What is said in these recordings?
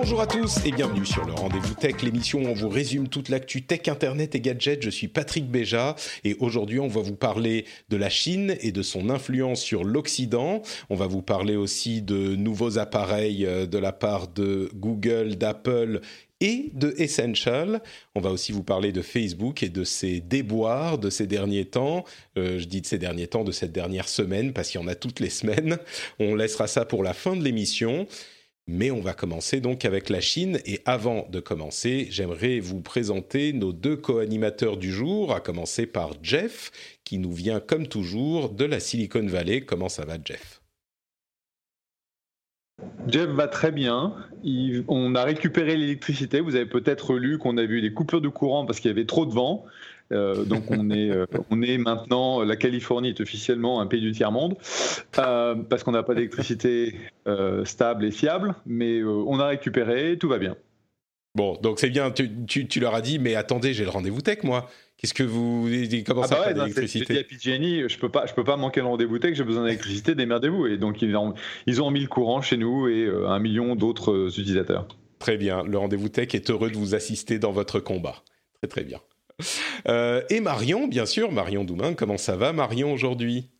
Bonjour à tous et bienvenue sur le Rendez-vous Tech, l'émission où on vous résume toute l'actu tech, internet et gadgets. Je suis Patrick Béja et aujourd'hui on va vous parler de la Chine et de son influence sur l'Occident. On va vous parler aussi de nouveaux appareils euh, de la part de Google, d'Apple et de Essential. On va aussi vous parler de Facebook et de ses déboires de ces derniers temps. Euh, je dis de ces derniers temps, de cette dernière semaine, parce qu'il y en a toutes les semaines. On laissera ça pour la fin de l'émission. Mais on va commencer donc avec la Chine. Et avant de commencer, j'aimerais vous présenter nos deux co-animateurs du jour, à commencer par Jeff, qui nous vient comme toujours de la Silicon Valley. Comment ça va, Jeff? Jeff va très bien. on a récupéré l'électricité. Vous avez peut-être lu qu'on a vu des coupures de courant parce qu'il y avait trop de vent. Euh, donc on est, euh, on est maintenant, la Californie est officiellement un pays du tiers-monde, euh, parce qu'on n'a pas d'électricité stable et fiable, mais on a récupéré, tout va bien. Bon, donc c'est bien, tu, tu, leur as dit, mais attendez, j'ai le rendez-vous tech, moi. Qu'est-ce que vous. Comment ah ça, bah d'électricité J'ai dit à je peux pas, je peux pas manquer le rendez-vous tech, j'ai besoin d'électricité, démerdez-vous. Et donc, ils ont, ils ont mis le courant chez nous et un million d'autres utilisateurs. Très bien, le rendez-vous tech est heureux de vous assister dans votre combat. Très, très bien. Euh, et Marion, bien sûr, Marion Doumain, comment ça va Marion aujourd'hui?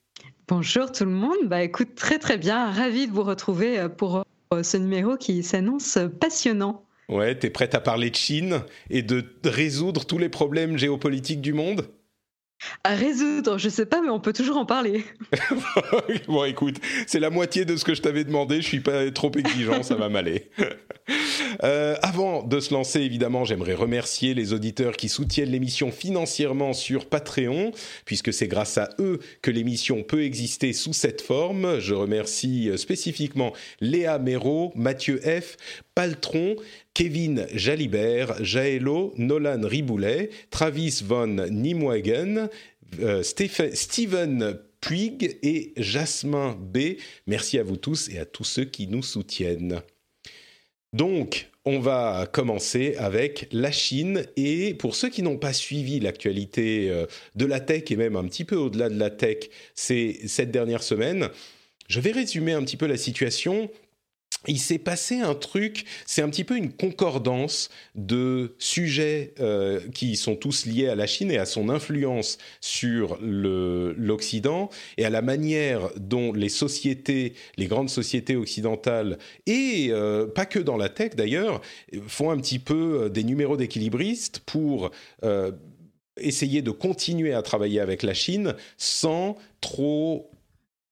Bonjour tout le monde, bah écoute très très bien, ravi de vous retrouver euh, pour euh, ce numéro qui s'annonce passionnant. Ouais, t'es prête à parler de Chine et de résoudre tous les problèmes géopolitiques du monde? À résoudre, je sais pas, mais on peut toujours en parler. bon, écoute, c'est la moitié de ce que je t'avais demandé. Je suis pas trop exigeant, ça va m'aller. Euh, avant de se lancer, évidemment, j'aimerais remercier les auditeurs qui soutiennent l'émission financièrement sur Patreon, puisque c'est grâce à eux que l'émission peut exister sous cette forme. Je remercie euh, spécifiquement Léa Méraud, Mathieu F, Paltron, Kevin Jalibert, Jaelo, Nolan Riboulet, Travis von Nimwagen, euh, Steven Puig et Jasmin B. Merci à vous tous et à tous ceux qui nous soutiennent. Donc, on va commencer avec la Chine. Et pour ceux qui n'ont pas suivi l'actualité euh, de la tech et même un petit peu au-delà de la tech cette dernière semaine, je vais résumer un petit peu la situation il s'est passé un truc, c'est un petit peu une concordance de sujets euh, qui sont tous liés à la Chine et à son influence sur l'Occident et à la manière dont les sociétés, les grandes sociétés occidentales, et euh, pas que dans la tech d'ailleurs, font un petit peu euh, des numéros d'équilibristes pour essayer de continuer à travailler avec la Chine sans trop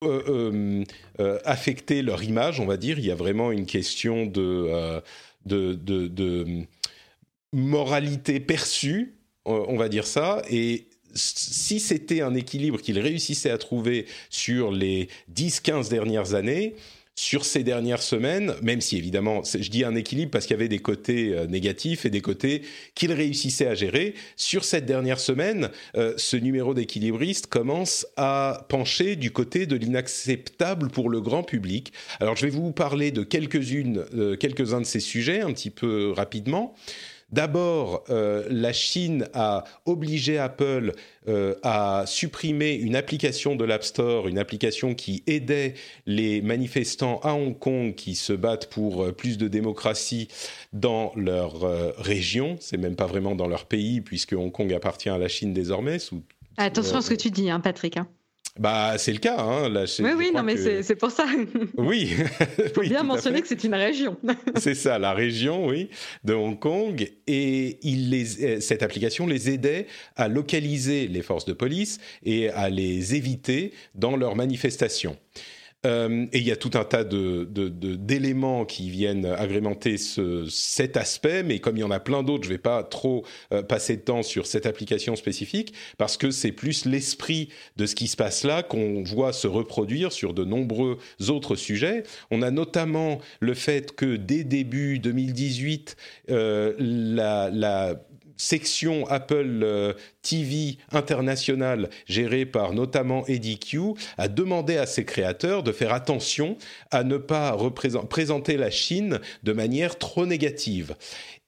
euh, euh, euh, affecter leur image, on va dire. Il y a vraiment une question de, de, de, moralité perçue, on va dire ça. Et si c'était un équilibre qu'ils réussissaient à trouver sur les 10-15 dernières années, sur ces dernières semaines, même si évidemment, je dis un équilibre parce qu'il y avait des côtés euh, négatifs et des côtés qu'il réussissait à gérer, sur cette dernière semaine, euh, ce numéro d'équilibriste commence à pencher du côté de l'inacceptable pour le grand public. Alors je vais vous parler de quelques-unes, euh, quelques-uns de ces sujets un petit peu rapidement. D'abord, euh, la Chine a obligé Apple euh, à supprimer une application de l'App Store, une application qui aidait les manifestants à Hong Kong qui se battent pour euh, plus de démocratie dans leur région. C'est même pas vraiment dans leur pays puisque Hong Kong appartient à la Chine désormais. Attention à ce que tu dis, hein, Patrick. Hein. Bah, c'est le cas. Hein. Là, oui, oui, non, mais c'est pour ça. Oui. Il faut bien mentionner que c'est une région. c'est ça, la région, oui, de Hong Kong. Et il les, euh, cette application les aidait à localiser les forces de police et à les éviter dans leurs manifestations. Euh, et il y a tout un tas d'éléments de, qui viennent agrémenter ce, cet aspect, mais comme il y en a plein d'autres, je ne vais pas trop euh, passer de temps sur cette application spécifique, parce que c'est plus l'esprit de ce qui se passe là qu'on voit se reproduire sur de nombreux autres sujets. On a notamment le fait que dès début 2018, euh, la, la section Apple euh, TV internationale gérée par notamment Eddie Q a demandé à ses créateurs de faire attention à ne pas présenter la Chine de manière trop négative.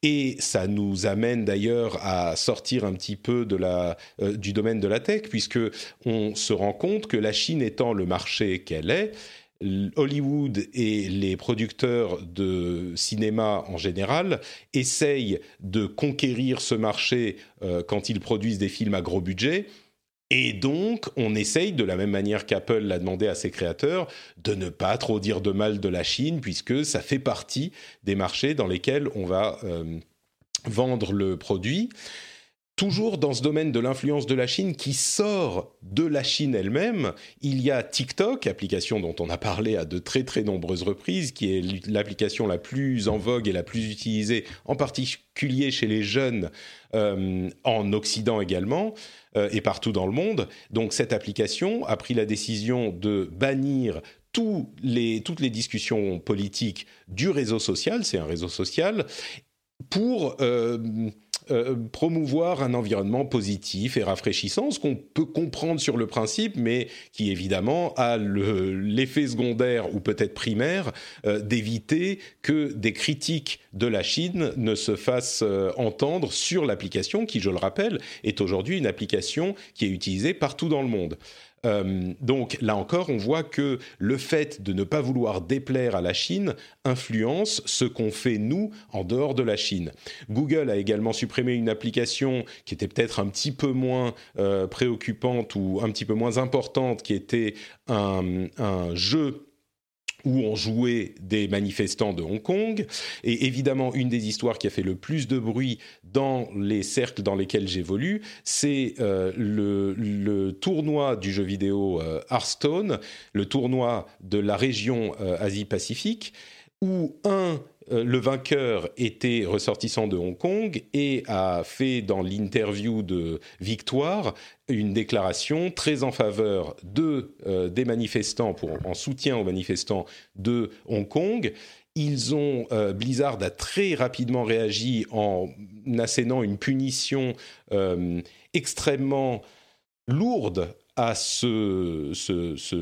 Et ça nous amène d'ailleurs à sortir un petit peu de la, euh, du domaine de la tech, puisque on se rend compte que la Chine étant le marché qu'elle est, Hollywood et les producteurs de cinéma en général essayent de conquérir ce marché euh, quand ils produisent des films à gros budget. Et donc, on essaye, de la même manière qu'Apple l'a demandé à ses créateurs, de ne pas trop dire de mal de la Chine, puisque ça fait partie des marchés dans lesquels on va euh, vendre le produit toujours dans ce domaine de l'influence de la Chine qui sort de la Chine elle-même, il y a TikTok, application dont on a parlé à de très très nombreuses reprises, qui est l'application la plus en vogue et la plus utilisée, en particulier chez les jeunes euh, en Occident également euh, et partout dans le monde. Donc cette application a pris la décision de bannir toutes les discussions politiques du réseau social, c'est un réseau social, pour... Euh, euh, promouvoir un environnement positif et rafraîchissant, ce qu'on peut comprendre sur le principe, mais qui évidemment a l'effet secondaire ou peut-être primaire euh, d'éviter que des critiques de la Chine ne se fassent entendre sur l'application, qui, je le rappelle, est aujourd'hui une application qui est utilisée partout dans le monde. Euh, donc là encore, on voit que le fait de ne pas vouloir déplaire à la Chine influence ce qu'on fait nous en dehors de la Chine. Google a également supprimé une application qui était peut-être un petit peu moins euh, préoccupante ou un petit peu moins importante, qui était un, un jeu où on jouait des manifestants de Hong Kong. Et évidemment, une des histoires qui a fait le plus de bruit dans les cercles dans lesquels j'évolue, c'est euh, le, tournoi du jeu vidéo euh, Hearthstone, le tournoi de la région euh, Asie-Pacifique, où un le vainqueur était ressortissant de Hong Kong et a fait dans l'interview de victoire une déclaration très en faveur euh, des manifestants, pour, en soutien aux manifestants de Hong Kong. Ils ont, euh, Blizzard a très rapidement réagi en assénant une punition extrêmement lourde à ce,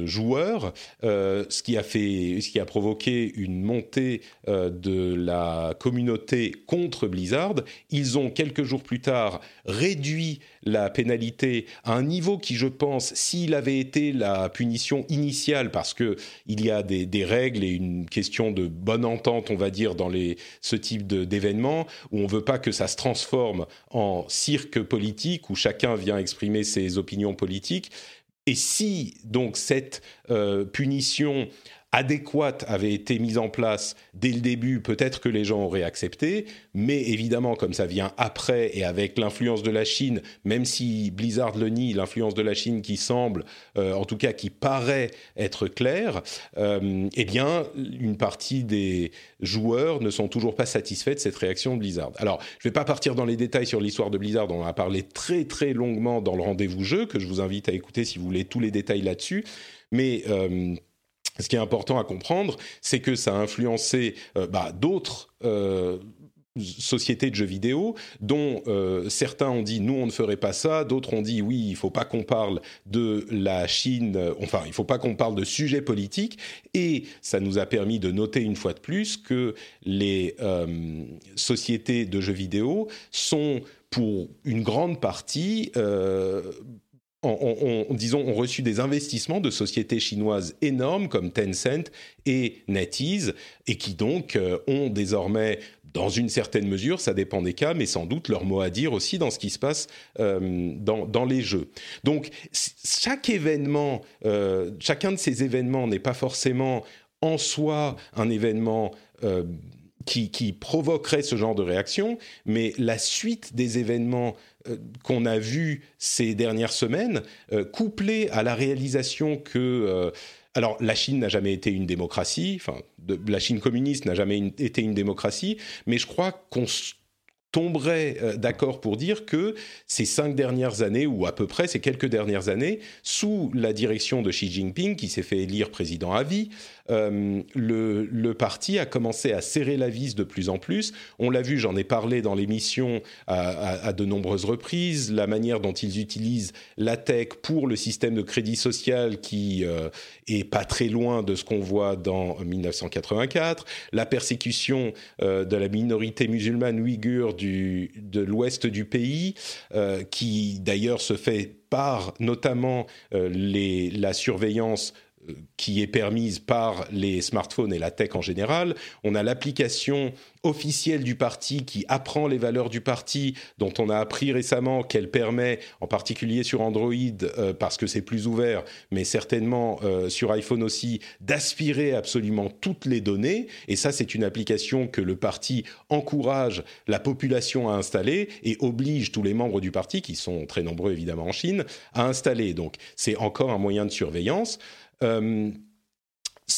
joueur, euh, ce, qui a fait, ce qui a provoqué une montée euh, de la communauté contre Blizzard. Ils ont quelques jours plus tard réduit la pénalité à un niveau qui, je pense, s'il avait été la punition initiale, parce que il y a des, règles et une question de bonne entente, on va dire, dans les, ce type d'événements, où on veut pas que ça se transforme en cirque politique, où chacun vient exprimer ses opinions politiques. Et si donc cette euh, punition adéquate avait été mise en place dès le début, peut-être que les gens auraient accepté, mais évidemment, comme ça vient après et avec l'influence de la Chine, même si Blizzard le nie, l'influence de la Chine qui semble, euh, en tout cas qui paraît être claire, euh, eh bien, une partie des joueurs ne sont toujours pas satisfaits de cette réaction de Blizzard. Alors, je ne vais pas partir dans les détails sur l'histoire de Blizzard, on en a parlé très très longuement dans le rendez-vous jeu, que je vous invite à écouter si vous voulez tous les détails là-dessus, mais... Euh, ce qui est important à comprendre, c'est que ça a influencé euh, bah, d'autres euh, sociétés de jeux vidéo, dont euh, certains ont dit nous on ne ferait pas ça, d'autres ont dit oui il faut pas qu'on parle de la Chine, enfin il faut pas qu'on parle de sujets politiques, et ça nous a permis de noter une fois de plus que les sociétés de jeux vidéo sont pour une grande partie disons, ont reçu des investissements de sociétés chinoises énormes comme Tencent et NetEase, et qui donc euh, ont désormais, dans une certaine mesure, ça dépend des cas, mais sans doute leur mot à dire aussi dans ce qui se passe euh, dans, les jeux. Donc chaque événement, euh, chacun de ces événements n'est pas forcément en soi un événement qui, provoquerait ce genre de réaction, mais la suite des événements euh, qu'on a vus ces dernières semaines, euh, couplée à la réalisation que euh, alors, la Chine n'a jamais été une démocratie, enfin, la Chine communiste n'a jamais été une démocratie, mais je crois qu'on tomberait d'accord pour dire que ces cinq dernières années, ou à peu près ces quelques dernières années, sous la direction de Xi Jinping, qui s'est fait élire président à vie, euh, le, parti a commencé à serrer la vis de plus en plus. On l'a vu, j'en ai parlé dans l'émission à, de nombreuses reprises, la manière dont ils utilisent la tech pour le système de crédit social qui euh, est pas très loin de ce qu'on voit dans 1984, la persécution euh, de la minorité musulmane ouïghure de l'ouest du pays, qui d'ailleurs se fait par notamment la surveillance qui est permise par les smartphones et la tech en général. On a l'application officielle du parti qui apprend les valeurs du parti, dont on a appris récemment qu'elle permet, en particulier sur Android, euh, parce que c'est plus ouvert, mais certainement euh, sur iPhone aussi, d'aspirer absolument toutes les données. Et ça, c'est une application que le parti encourage la population à installer et oblige tous les membres du parti, qui sont très nombreux évidemment en Chine, à installer. Donc c'est encore un moyen de surveillance. Euh,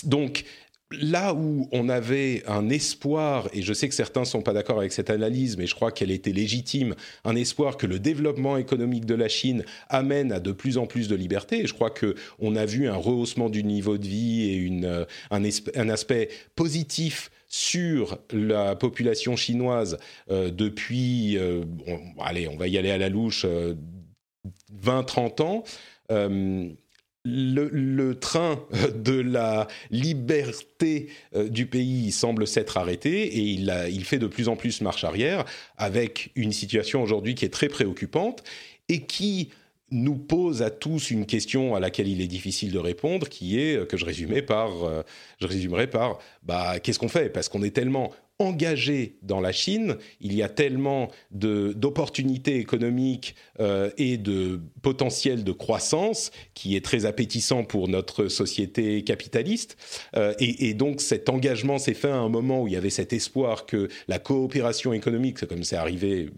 donc, là où on avait un espoir, et je sais que certains ne sont pas d'accord avec cette analyse, mais je crois qu'elle était légitime, un espoir que le développement économique de la Chine amène à de plus en plus de liberté. Et je crois qu'on a vu un rehaussement du niveau de vie et euh, un, aspect positif sur la population chinoise euh, depuis, allez, on va y aller à la louche, 20-30 ans le, train de la liberté euh, du pays semble s'être arrêté et il, fait de plus en plus marche arrière avec une situation aujourd'hui qui est très préoccupante et qui nous pose à tous une question à laquelle il est difficile de répondre, qui est que je résumais par, euh, je résumerai par, bah, qu'est-ce qu'on fait? Parce qu'on est tellement engagé dans la Chine, il y a tellement d'opportunités économiques euh, et de potentiel de croissance qui est très appétissant pour notre société capitaliste. Euh, et, donc cet engagement s'est fait à un moment où il y avait cet espoir que la coopération économique, comme c'est arrivé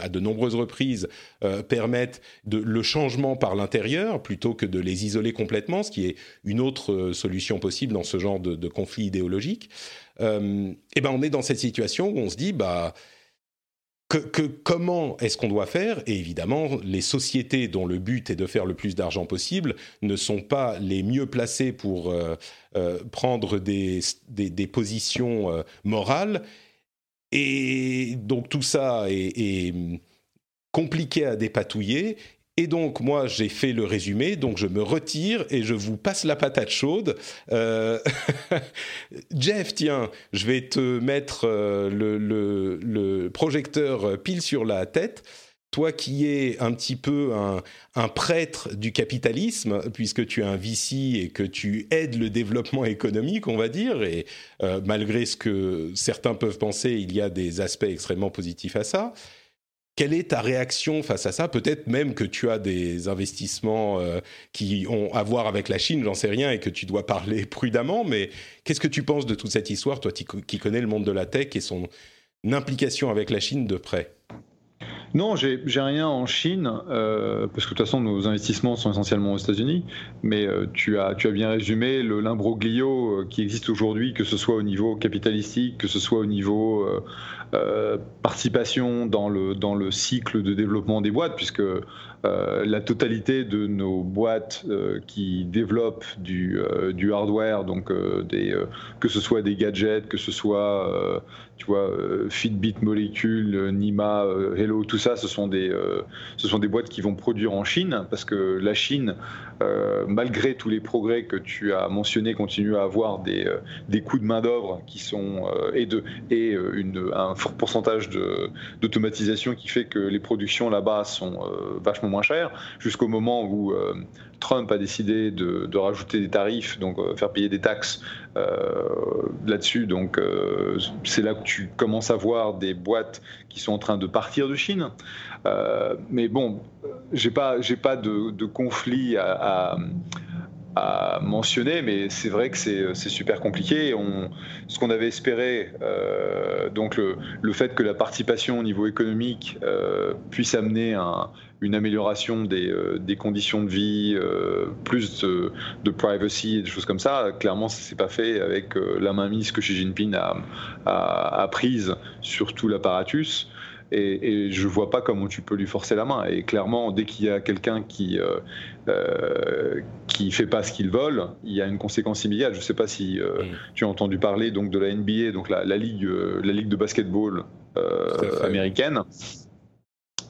à de nombreuses reprises euh, permettent de, le changement par l'intérieur plutôt que de les isoler complètement, ce qui est une autre euh, solution possible dans ce genre de, conflit idéologique. Euh, et ben on est dans cette situation où on se dit bah que, comment est-ce qu'on doit faire? Et évidemment, les sociétés dont le but est de faire le plus d'argent possible ne sont pas les mieux placées pour prendre des, des, des positions morales et donc tout ça est, compliqué à dépatouiller. Et donc moi j'ai fait le résumé, donc je me retire et je vous passe la patate chaude. Euh, Jeff, tiens, je vais te mettre euh, le, projecteur pile sur la tête toi qui es un petit peu un, prêtre du capitalisme, puisque tu es un VC et que tu aides le développement économique, on va dire, et euh, malgré ce que certains peuvent penser, il y a des aspects extrêmement positifs à ça. Quelle est ta réaction face à ça? Peut-être même que tu as des investissements euh, qui ont à voir avec la Chine, j'en sais rien, et que tu dois parler prudemment, mais qu'est-ce que tu penses de toute cette histoire, toi qui connais le monde de la tech et son implication avec la Chine de près? Non, j'ai rien en Chine, euh, parce que de toute façon, nos investissements sont essentiellement aux États-Unis. Mais euh, tu, as, bien résumé le l'imbroglio euh, qui existe aujourd'hui, que ce soit au niveau capitalistique, que ce soit au niveau participation dans le, dans le cycle de développement des boîtes, puisque la totalité de nos boîtes qui développent du, du hardware, donc des, que ce soit des gadgets, que ce soit tu vois, euh, Fitbit Molecule, euh, Nima, euh, Hello, tout ça, ce sont, des, ce sont des boîtes qui vont produire en Chine, parce que la Chine, malgré tous les progrès que tu as mentionnés, continue à avoir des, des coûts de main-d'œuvre qui sont. et, de, et fort pourcentage d'automatisation qui fait que les productions là-bas sont vachement moins chères, jusqu'au moment où Trump a décidé de, de, rajouter des tarifs, donc faire payer des taxes là-dessus. Donc c'est là que tu commences à voir des boîtes qui sont en train de partir de Chine. Euh, mais bon, j'ai pas, pas de, conflit à mentionner, mais c'est vrai que c'est super compliqué. Ce qu'on avait espéré, euh, donc le, fait que la participation au niveau économique euh, puisse amener un, une amélioration des, euh, conditions de vie, plus de, privacy et des choses comme ça, clairement, ça s'est pas fait avec la mainmise que Xi Jinping a, a prise sur tout l'apparatus et, je vois pas comment tu peux lui forcer la main. Et clairement, dès qu'il y a quelqu'un qui euh, euh, qui fait pas ce qu'il vole, il y a une conséquence immédiate. Je sais pas si euh, tu as entendu parler donc de la NBA, donc la, ligue la ligue de basketball américaine,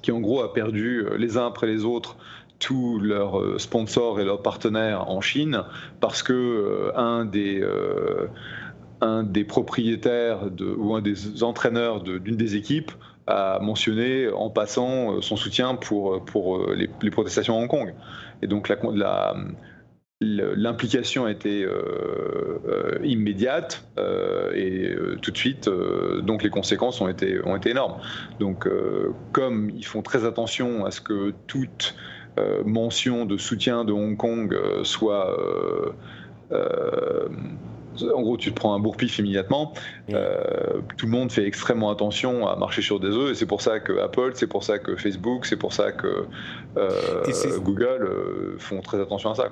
qui en gros a perdu les uns après les autres tous leurs sponsors et leurs partenaires en Chine parce que un des un des propriétaires de, ou un des entraîneurs d'une des équipes a mentionné en passant euh, son soutien pour, pour euh, les, protestations à Hong Kong. Et donc l'implication a été euh, immédiate et tout de suite, donc les conséquences ont été, ont été énormes. Donc, comme ils font très attention à ce que toute mention de soutien de Hong Kong soit en gros, tu te prends un bourre-pif immédiatement. Euh, tout le monde fait extrêmement attention à marcher sur des œufs, et c'est pour ça que Apple, c'est pour ça que Facebook, c'est pour ça que euh, Google euh, font très attention à ça.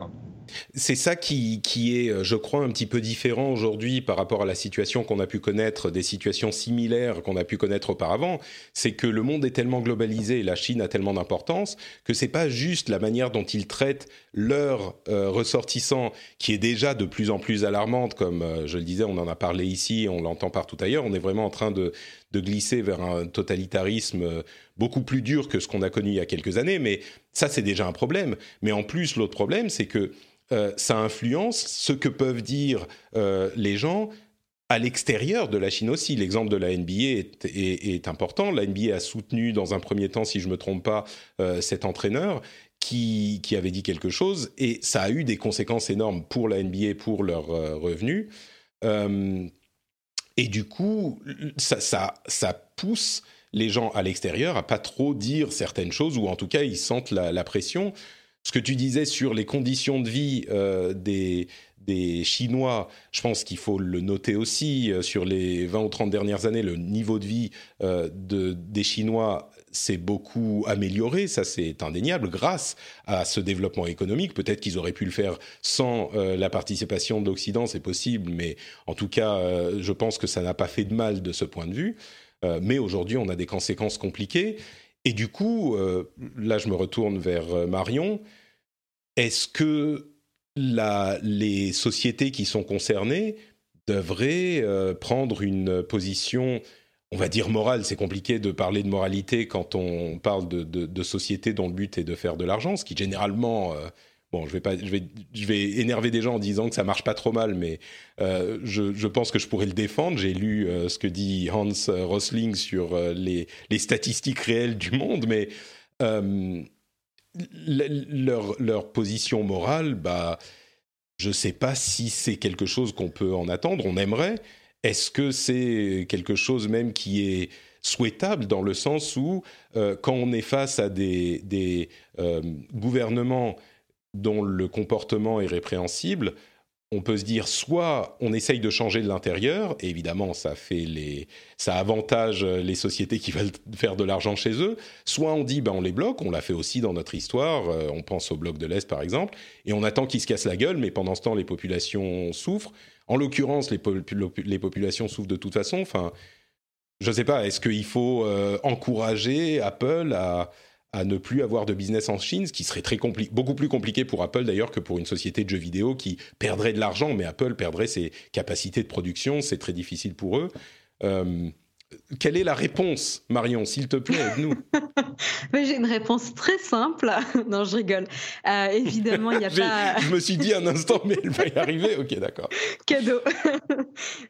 C'est ça qui, est, euh, je crois, un petit peu différent aujourd'hui par rapport à la situation qu'on a pu connaître, des situations similaires qu'on a pu connaître auparavant. C'est que le monde est tellement globalisé et la Chine a tellement d'importance que c'est pas juste la manière dont ils traitent leurs euh, ressortissants qui est déjà de plus en plus alarmante, comme euh, je le disais, on en a parlé ici, on l'entend partout ailleurs. On est vraiment en train de, glisser vers un totalitarisme beaucoup plus dur que ce qu'on a connu il y a quelques années. Mais ça, c'est déjà un problème. Mais en plus, l'autre problème, c'est que euh, ça influence ce que peuvent dire euh, les gens à l'extérieur de la Chine aussi. L'exemple de la NBA est, important. La NBA a soutenu dans un premier temps, si je ne me trompe pas, euh, cet entraîneur qui, avait dit quelque chose et ça a eu des conséquences énormes pour la NBA, pour leurs revenus. et du coup, ça, ça, pousse les gens à l'extérieur à pas trop dire certaines choses ou en tout cas ils sentent la pression ce que tu disais sur les conditions de vie euh, des, des Chinois, je pense qu'il faut le noter aussi, euh, sur les 20 ou 30 dernières années, le niveau de vie euh, de, des Chinois s'est beaucoup amélioré, ça c'est indéniable, grâce à ce développement économique. Peut-être qu'ils auraient pu le faire sans la participation de l'Occident, c'est possible, mais en tout cas, je pense que ça n'a pas fait de mal de ce point de vue. mais aujourd'hui, on a des conséquences compliquées. Et du coup, euh, là je me retourne vers euh, Marion, est-ce que les sociétés qui sont concernées devraient euh, prendre une position, on va dire morale, c'est compliqué de parler de moralité quand on parle de, sociétés dont le but est de faire de l'argent, ce qui généralement Bon, je vais pas, je vais, je vais énerver des gens en disant que ça marche pas trop mal, mais euh, je, pense que je pourrais le défendre. J'ai lu euh, ce que dit Hans Rosling sur euh, les, les, statistiques réelles du monde, mais leur, leur, position morale, bah, je sais pas si c'est quelque chose qu'on peut en attendre. On aimerait. Est-ce que c'est quelque chose même qui est souhaitable dans le sens où, quand on est face à des, des gouvernements dont le comportement est répréhensible, on peut se dire soit on essaye de changer de l'intérieur, et évidemment ça fait les, ça avantage les sociétés qui veulent faire de l'argent chez eux, soit on dit ben on les bloque, on l'a fait aussi dans notre histoire, euh, on pense au bloc de l'Est par exemple, et on attend qu'ils se cassent la gueule, mais pendant ce temps les populations souffrent. En l'occurrence les, populations souffrent de toute façon. Enfin, je ne sais pas, est-ce qu'il faut euh, encourager Apple à ne plus avoir de business en Chine, ce qui serait beaucoup plus compliqué pour Apple d'ailleurs que pour une société de jeux vidéo qui perdrait de l'argent, mais Apple perdrait ses capacités de production, c'est très difficile pour eux. Euh, quelle est la réponse, Marion S'il te plaît, aide-nous. J'ai une réponse très simple. non, je rigole. Euh, évidemment, il n'y a pas. je me suis dit un instant, mais elle va y arriver. Ok, d'accord. Cadeau.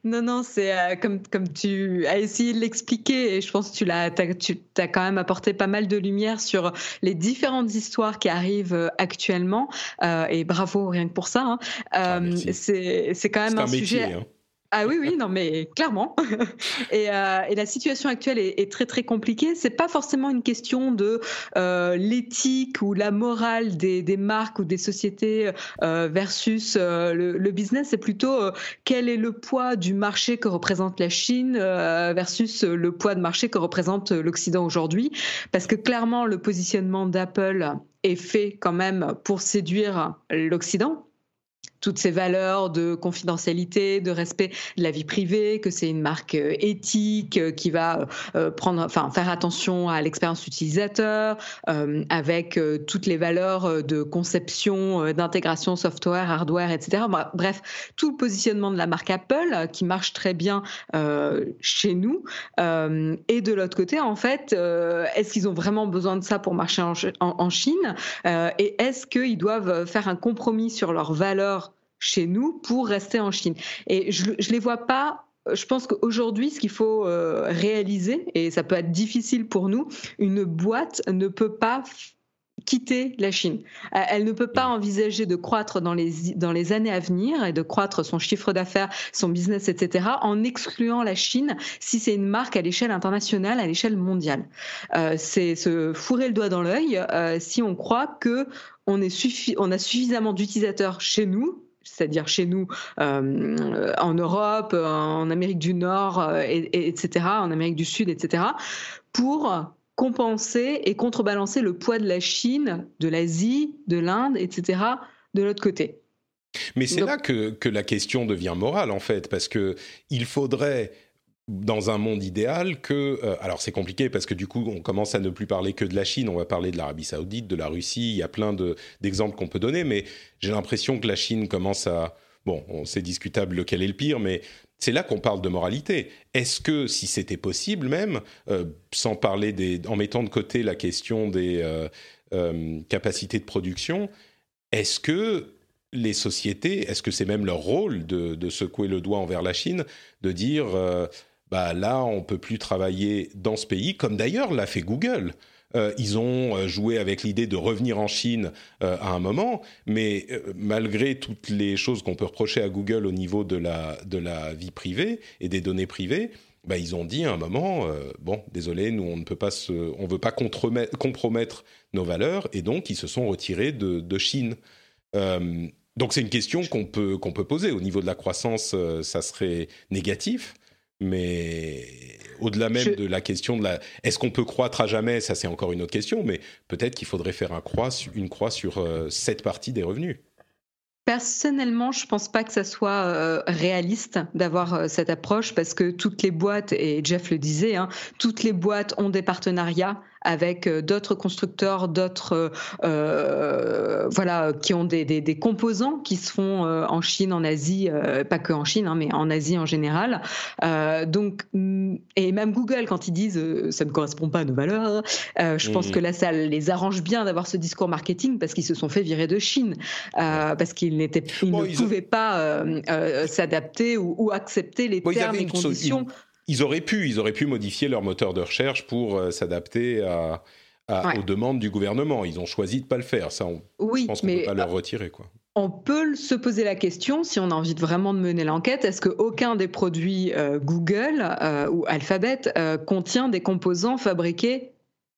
non, non, c'est euh, comme, comme tu as essayé de l'expliquer, et je pense que tu l'as, tu as quand même apporté pas mal de lumière sur les différentes histoires qui arrivent euh, actuellement. et bravo rien que pour ça. Hein. Ah, c'est, quand même un, sujet. Hein Ah oui, oui, non, mais clairement. et, euh, et, la situation actuelle est, très, très compliquée. C'est pas forcément une question de euh, l'éthique ou la morale des, des, marques ou des sociétés euh, versus le, business. C'est plutôt quel est le poids du marché que représente la Chine versus le poids de marché que représente l'Occident aujourd'hui. Parce que clairement, le positionnement d'Apple est fait quand même pour séduire l'Occident toutes ces valeurs de confidentialité, de respect de la vie privée, que c'est une marque euh, éthique euh, qui va euh, prendre, enfin, faire attention à l'expérience utilisateur, avec toutes les valeurs de conception, d'intégration software, hardware, etc. Bref, tout le positionnement de la marque Apple qui marche très bien chez nous. Et de l'autre côté, en fait, est-ce qu'ils ont vraiment besoin de ça pour marcher en Chine? Et est-ce qu'ils doivent faire un compromis sur leurs valeurs chez nous pour rester en Chine. Et je ne les vois pas je pense qu'aujourd'hui, ce qu'il faut euh, réaliser, et ça peut être difficile pour nous, une boîte ne peut pas quitter la Chine. Elle ne peut pas envisager de croître dans les, dans les années à venir et de croître son chiffre d'affaires, son business, etc., en excluant la Chine si c'est une marque à l'échelle internationale, à l'échelle mondiale. Euh, c'est se fourrer le doigt dans l'œil euh, si on croit que on, est suffi on a suffisamment d'utilisateurs chez nous c'est-à-dire chez nous, euh, en Europe, en Amérique du Nord, euh, et, et, etc., en Amérique du Sud, etc., pour compenser et contrebalancer le poids de la Chine, de l'Asie, de l'Inde, etc., de l'autre côté. Mais c'est là que, que, la question devient morale, en fait, parce que il faudrait dans un monde idéal que euh, alors c'est compliqué parce que du coup on commence à ne plus parler que de la Chine, on va parler de l'Arabie Saoudite, de la Russie, il y a plein de d'exemples qu'on peut donner, mais j'ai l'impression que la Chine commence à bon, c'est discutable lequel est le pire, mais c'est là qu'on parle de moralité. Est-ce que si c'était possible même, euh, sans parler des, en mettant de côté la question des euh, capacités de production, est-ce que les sociétés, est-ce que c'est même leur rôle de, de, secouer le doigt envers la Chine, de dire bah là, on peut plus travailler dans ce pays, comme d'ailleurs l'a fait Google. Euh, ils ont euh, joué avec l'idée de revenir en Chine euh, à un moment, mais malgré toutes les choses qu'on peut reprocher à Google au niveau de la, vie privée et des données privées, bah, ils ont dit à un moment, bon, désolé, nous on ne peut pas on veut pas compromettre nos valeurs, et donc ils se sont retirés de, Chine. Donc c'est une question qu'on peut poser au niveau de la croissance, ça serait négatif. Mais au-delà même je... de la question de la, est-ce qu'on peut croître à jamais? Ça, c'est encore une autre question. Mais peut-être qu'il faudrait faire un croix, une croix sur euh, cette partie des revenus. Personnellement, je pense pas que ça soit euh, réaliste d'avoir euh, cette approche parce que toutes les boîtes, et Jeff le disait, hein, toutes les boîtes ont des partenariats avec euh, d'autres constructeurs, d'autres euh, voilà qui ont des, des, des, composants qui se font euh, en Chine, en Asie, euh, pas que en Chine, hein, mais en Asie en général. Euh, donc mm, et même Google quand ils disent ça ne correspond pas à nos valeurs, je mmh. pense que là ça les arrange bien d'avoir ce discours marketing parce qu'ils se sont fait virer de Chine parce qu'ils n'étaient ils bon, ne ils pouvaient ont... pas s'adapter ou, ou, accepter les bon, termes et conditions. Ils auraient pu, ils auraient pu modifier leur moteur de recherche pour euh, s'adapter à, à, ouais. aux demandes du gouvernement. Ils ont choisi de pas le faire. Ça, on, oui, je pense qu'on mais peut pas leur retirer, quoi. On peut se poser la question, si on a envie de vraiment de mener l'enquête, est-ce qu'aucun des produits euh, Google euh, ou Alphabet contient des composants fabriqués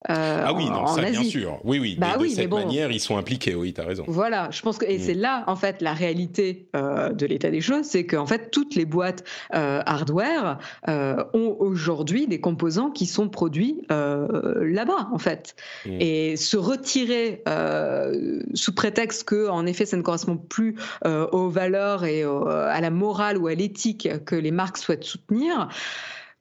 ah oui, non, ça Asie. bien sûr. Oui, oui. Bah mais oui, de cette bon, manière, ils sont impliqués. Oui, tu as raison. Voilà, je pense que et mmh. c'est là en fait la réalité euh, de l'état des choses, c'est qu'en fait toutes les boîtes euh, hardware euh, ont aujourd'hui des composants qui sont produits euh, là-bas en fait. Mmh. Et se retirer euh, sous prétexte que en effet ça ne correspond plus aux valeurs et à la morale ou à l'éthique que les marques souhaitent soutenir.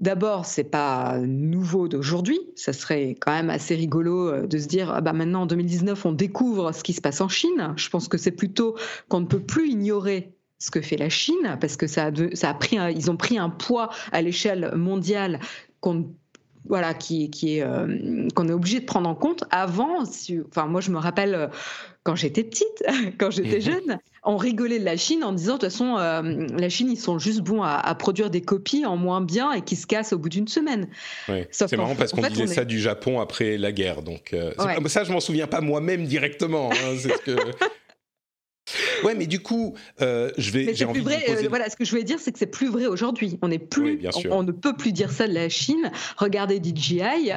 D'abord, c'est pas nouveau d'aujourd'hui. Ça serait quand même assez rigolo euh, de se dire, ah bah maintenant en 2019, on découvre ce qui se passe en Chine. Je pense que c'est plutôt qu'on ne peut plus ignorer ce que fait la Chine parce que ça a, pris, ils ont pris un poids à l'échelle mondiale qu'on euh, est obligé de prendre en compte. Avant, enfin moi je me rappelle euh, quand j'étais petite, quand j'étais mhm. jeune, on rigolait de la Chine en disant de toute façon euh, la Chine ils sont juste bons à, à, produire des copies en moins bien et qui se cassent au bout d'une semaine. Oui. C'est marrant parce qu'on disait ça est... du Japon après la guerre, donc euh, ouais. ça je m'en souviens pas moi-même directement. Hein, c'est ce que Ouais, mais du coup, euh, je vais. j'ai envie de poser... voilà, ce que je voulais dire, c'est que c'est plus vrai aujourd'hui. On est plus, on, ne peut plus dire ça de la Chine. Regardez DJI,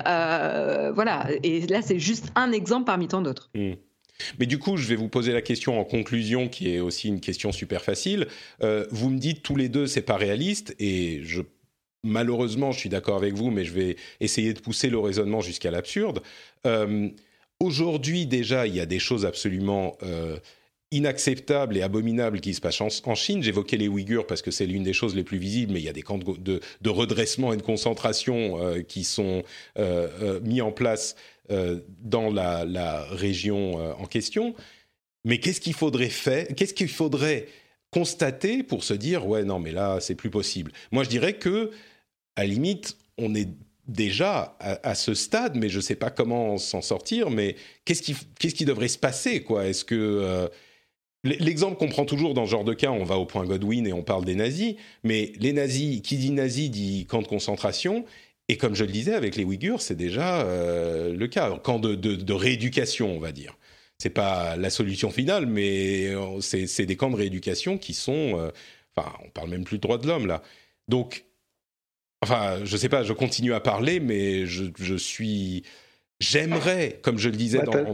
voilà. Et là, c'est juste un exemple parmi tant d'autres. Hmm. Mais du coup, je vais vous poser la question en conclusion, qui est aussi une question super facile. Euh, vous me dites tous les deux, c'est pas réaliste, et malheureusement, je suis d'accord avec vous, mais je vais essayer de pousser le raisonnement jusqu'à l'absurde. Euh, aujourd'hui, déjà, il y a des choses absolument euh, inacceptables et abominables qui se passent en, Chine. J'évoquais les Ouïghurs parce que c'est l'une des choses les plus visibles, mais il y a des camps de, redressement et de concentration qui sont mis en place euh, dans la, région euh, en question. Mais qu'est-ce qu'il faudrait faire Qu'est-ce qu'il faudrait constater pour se dire ouais non mais là c'est plus possible? Moi je dirais que à la limite on est déjà à, ce stade, mais je ne sais pas comment s'en sortir. Mais qu'est-ce qui, qu'est-ce qui devrait se passer quoi? Est-ce que euh, L'exemple qu'on prend toujours dans ce genre de cas, on va au point Godwin et on parle des nazis, mais les nazis, qui dit nazi dit camp de concentration, et comme je le disais, avec les Ouïghurs, c'est déjà euh, le cas. Camp de, rééducation, on va dire. C'est pas la solution finale, mais euh, c'est des camps de rééducation qui sont. Euh, enfin, on parle même plus de droits de l'homme là. Donc, enfin, je sais pas, je continue à parler, mais je suis. J'aimerais, comme je le disais dans le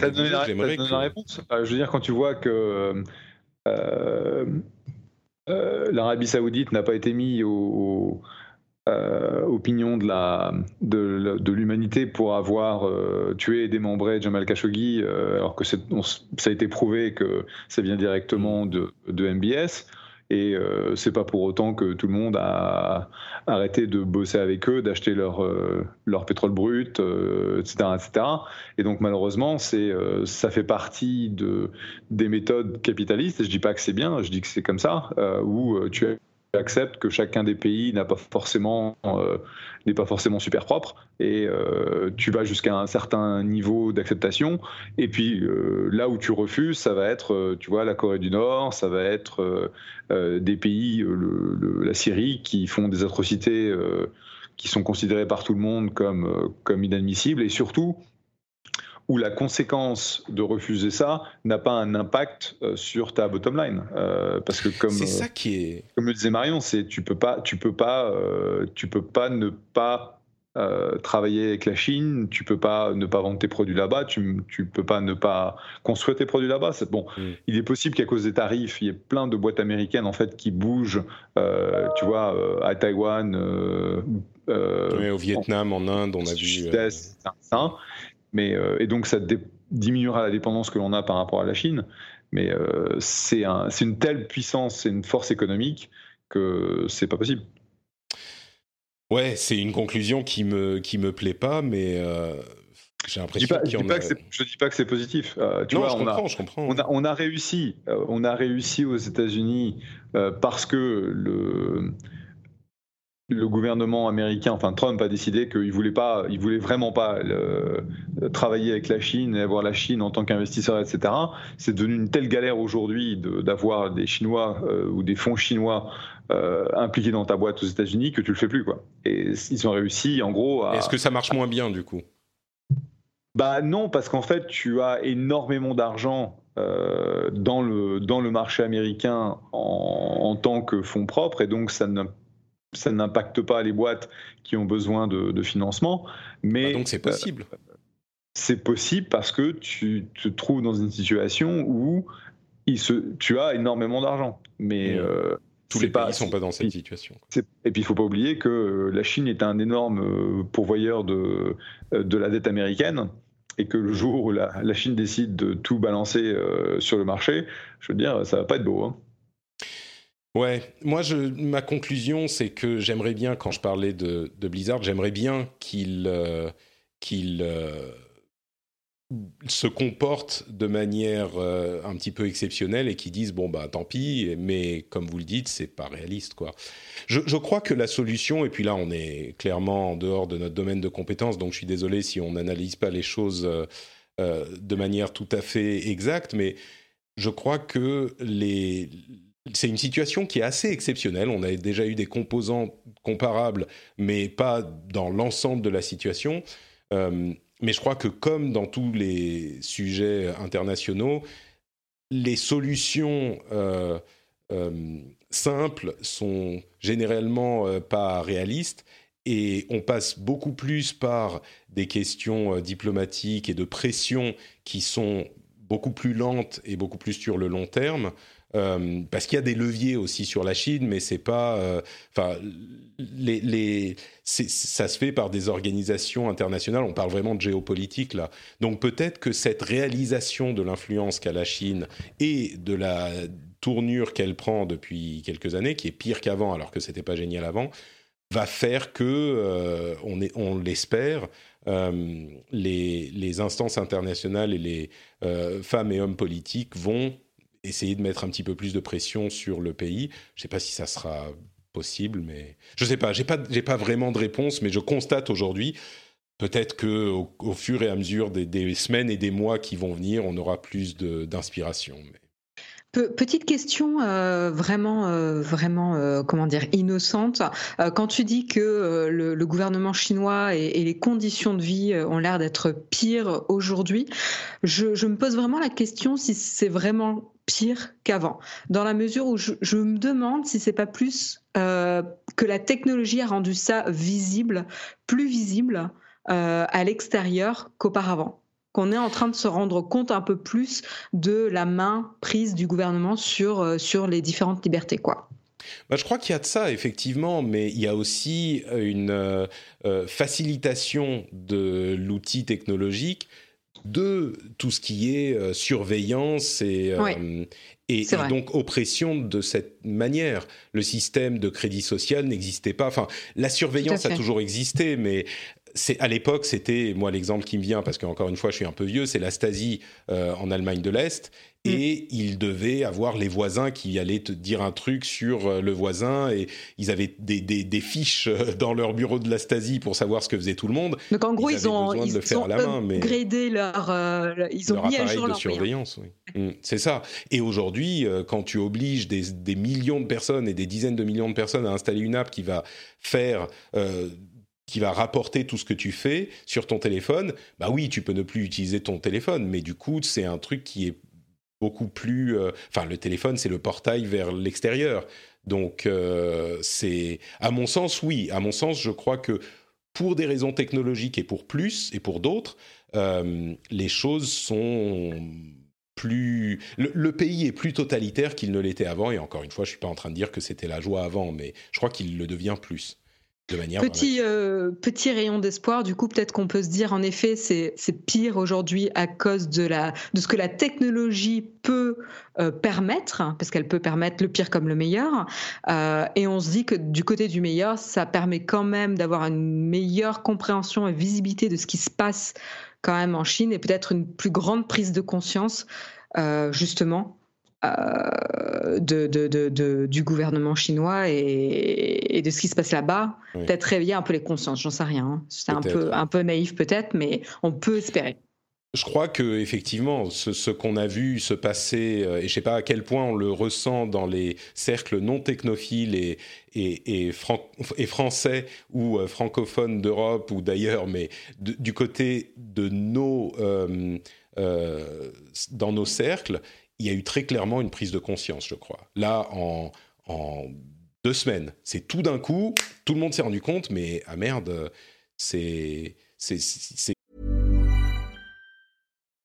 j'aimerais que... la réponse. je veux dire, quand tu vois que l'Arabie Saoudite n'a pas été mis au euh, opinion de la de, de l'humanité pour avoir euh, tué et démembré Jamal Khashoggi, euh, alors que ça a été prouvé que ça vient directement de, de MBS. Et c'est pas pour autant que tout le monde a arrêté de bosser avec eux, d'acheter leur, leur pétrole brut, etc., etc. Et donc malheureusement, c'est ça fait partie de, des méthodes capitalistes. Je dis pas que c'est bien, je dis que c'est comme ça, accepte que chacun des pays n'a pas forcément euh, n'est pas forcément super propre et euh, tu vas jusqu'à un certain niveau d'acceptation et puis euh, là où tu refuses ça va être tu vois la Corée du Nord ça va être des pays la Syrie qui font des atrocités qui sont considérées par tout le monde comme comme inadmissibles et surtout où la conséquence de refuser ça n'a pas un impact euh, sur ta bottom line. Euh, parce que comme ça qui est comme le disait Marion, c'est tu peux pas tu peux pas euh, tu peux pas ne pas travailler avec la Chine, tu peux pas ne pas vendre tes produits là-bas, tu, tu peux pas ne pas construire tes produits là-bas. Bon. Mm. Il est possible qu'à cause des tarifs, il y ait plein de boîtes américaines en fait qui bougent, tu vois, à Taïwan. au Vietnam, en, Inde, on a vu. Mais, euh, et donc ça diminuera la dépendance que l'on a par rapport à la Chine. Mais euh, c'est un, une telle puissance, c'est une force économique que c'est pas possible. Ouais, c'est une conclusion qui me qui me plaît pas, mais euh, j'ai l'impression qu'il a. je dis pas que c'est positif. tu vois, je, on comprends, a, je comprends. On a, on a réussi, on a réussi aux États-Unis parce que le le gouvernement américain, enfin Trump a décidé qu'il voulait pas, il voulait vraiment pas travailler avec la Chine et avoir la Chine en tant qu'investisseur, etc. C'est devenu une telle galère aujourd'hui d'avoir des Chinois euh, ou des fonds chinois euh, impliqués dans ta boîte aux États-Unis que tu le fais plus quoi. Et ils ont réussi en gros. Est-ce que ça marche moins bien du coup? Bah non, parce qu'en fait tu as énormément d'argent euh, dans, le, dans le marché américain en, en, tant que fonds propres et donc ça ne ça n'impacte pas les boîtes qui ont besoin de, financement. Mais ah, donc c'est possible. Euh, c'est possible parce que tu te trouves dans une situation où il se, tu as énormément d'argent. Mais euh, tous les pays ne sont pas dans cette situation. Et puis il faut pas oublier que euh, la Chine est un énorme pourvoyeur de, de la dette américaine et que le jour où la, la Chine décide de tout balancer sur le marché, je veux dire, ça va pas être beau. Hein. Ouais, moi, je, ma conclusion, c'est que j'aimerais bien, quand je parlais de, de Blizzard, j'aimerais bien qu'il euh, qu'il euh, se comporte de manière euh, un petit peu exceptionnelle et qu'ils disent bon bah tant pis, mais comme vous le dites, c'est pas réaliste quoi. Je, je, crois que la solution, et puis là on est clairement en dehors de notre domaine de compétences, donc je suis désolé si on n'analyse pas les choses de manière tout à fait exacte, mais je crois que les c'est une situation qui est assez exceptionnelle. On a déjà eu des composants comparables, mais pas dans l'ensemble de la situation. Euh, mais je crois que comme dans tous les sujets internationaux, les solutions simples sont généralement pas réalistes et on passe beaucoup plus par des questions diplomatiques et de pression qui sont beaucoup plus lentes et beaucoup plus sur le long terme euh, parce qu'il y a des leviers aussi sur la Chine, mais c'est pas, euh, enfin, ça se fait par des organisations internationales. On parle vraiment de géopolitique là. Donc peut-être que cette réalisation de l'influence qu'a la Chine et de la tournure qu'elle prend depuis quelques années, qui est pire qu'avant, alors que c'était pas génial avant, va faire que, euh, on, l'espère, les, les, instances internationales et les femmes et hommes politiques vont essayer de mettre un petit peu plus de pression sur le pays. Je ne sais pas si ça sera possible, mais je ne sais pas. J'ai pas, pas vraiment de réponse, mais je constate aujourd'hui. Peut-être que au, fur et à mesure des, semaines et des mois qui vont venir, on aura plus d'inspiration. Petite question euh, vraiment, euh, vraiment, euh, comment dire, innocente. quand tu dis que le, gouvernement chinois et, les conditions de vie ont l'air d'être pires aujourd'hui, je, me pose vraiment la question si c'est vraiment pire qu'avant, dans la mesure où je, je me demande si c'est pas plus que la technologie a rendu ça visible, plus visible à l'extérieur qu'auparavant qu'on est en train de se rendre compte un peu plus de la main prise du gouvernement sur, euh, sur les différentes libertés. Quoi. Bah, je crois qu'il y a de ça, effectivement, mais il y a aussi une euh, euh, facilitation de l'outil technologique de tout ce qui est surveillance et, et, donc oppression de cette manière. Le système de crédit social n'existait pas. Enfin, la surveillance a toujours existé, mais c'est à l'époque, c'était moi l'exemple qui me vient parce qu'encore une fois, je suis un peu vieux, c'est la Stasi euh, en Allemagne de l'Est. Mm. Et il devait avoir les voisins qui allaient te dire un truc sur euh, le voisin et ils avaient des, des, fiches euh, dans leur bureau de la Stasi pour savoir ce que faisait tout le monde. Donc en gros, ils, ont, ils ont gradé leur, ils ont mis à jour de surveillance. Oui. Mm, c'est ça. Et aujourd'hui, quand tu obliges des, des, millions de personnes et des dizaines de millions de personnes à installer une app qui va faire qui va rapporter tout ce que tu fais sur ton téléphone, bah oui, tu peux ne plus utiliser ton téléphone, mais du coup, c'est un truc qui est beaucoup plus... Euh, enfin, le téléphone, c'est le portail vers l'extérieur. Donc, euh, c'est... À mon sens, oui. À mon sens, je crois que pour des raisons technologiques et pour plus, et pour d'autres, euh, les choses sont plus... Le, pays est plus totalitaire qu'il ne l'était avant, et encore une fois, je ne suis pas en train de dire que c'était la joie avant, mais je crois qu'il le devient plus petit, euh, petit rayon d'espoir, du coup, peut-être qu'on peut se dire, en effet, c'est pire aujourd'hui à cause de ce que la technologie peut euh, permettre, hein, parce qu'elle peut permettre le pire comme le meilleur. Euh, et on se dit que du côté du meilleur, ça permet quand même d'avoir une meilleure compréhension et visibilité de ce qui se passe quand même en Chine et peut-être une plus grande prise de conscience, justement, euh, de, de, du gouvernement chinois et, de ce qui se passe là-bas. Peut-être réveiller un peu les consciences, j'en sais rien. Hein. C'est un peu, un peu naïf peut-être, mais on peut espérer. Je crois que effectivement, ce, qu'on a vu se passer, euh, et je sais pas à quel point on le ressent dans les cercles non technophiles et, et, et, français ou euh, francophones d'Europe ou d'ailleurs, mais du côté de nos dans nos cercles, il y a eu très clairement une prise de conscience, je crois. Là, en, en deux semaines, c'est tout d'un coup, tout le monde s'est rendu compte, mais ah merde, c'est.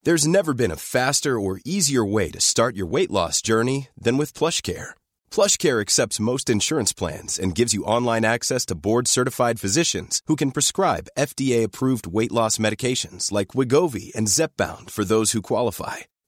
There's never been a faster or easier way to start your weight loss journey than with PlushCare. PlushCare accepts most insurance plans and gives you online access to board-certified physicians who can prescribe FDA-approved weight loss medications like Wigovi and Zepbound for those who qualify.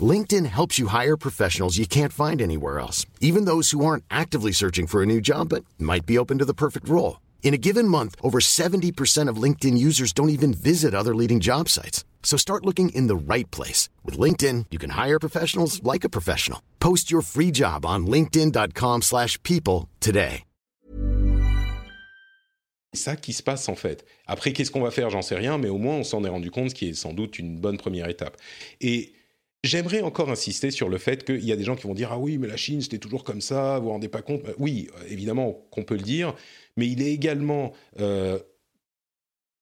LinkedIn helps you hire professionals you can't find anywhere else, even those who aren't actively searching for a new job but might be open to the perfect role. In a given month, over 70% of LinkedIn users don't even visit other leading job sites. So start looking in the right place. With LinkedIn, you can hire professionals like a professional. Post your free job on linkedin.com slash people today. Ça qui se passe en fait. Après, qu'est-ce qu'on va faire J'en sais rien, mais au moins on s'en est rendu compte, ce qui est sans doute une bonne première étape. Et J'aimerais encore insister sur le fait qu'il y a des gens qui vont dire Ah oui, mais la Chine, c'était toujours comme ça, vous vous rendez pas compte Oui, évidemment qu'on peut le dire, mais il est également euh,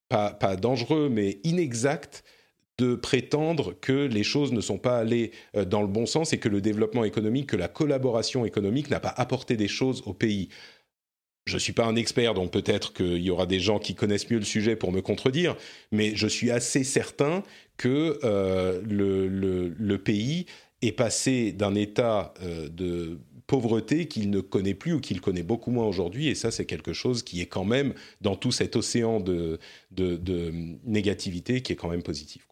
pas, pas, dangereux, mais inexact de prétendre que les choses ne sont pas allées euh, dans le bon sens et que le développement économique, que la collaboration économique n'a pas apporté des choses au pays. Je ne suis pas un expert, donc peut-être qu'il y aura des gens qui connaissent mieux le sujet pour me contredire, mais je suis assez certain que euh, le, le, pays est passé d'un état euh, de pauvreté qu'il ne connaît plus ou qu'il connaît beaucoup moins aujourd'hui, et ça c'est quelque chose qui est quand même, dans tout cet océan de, de, de négativité, qui est quand même positif.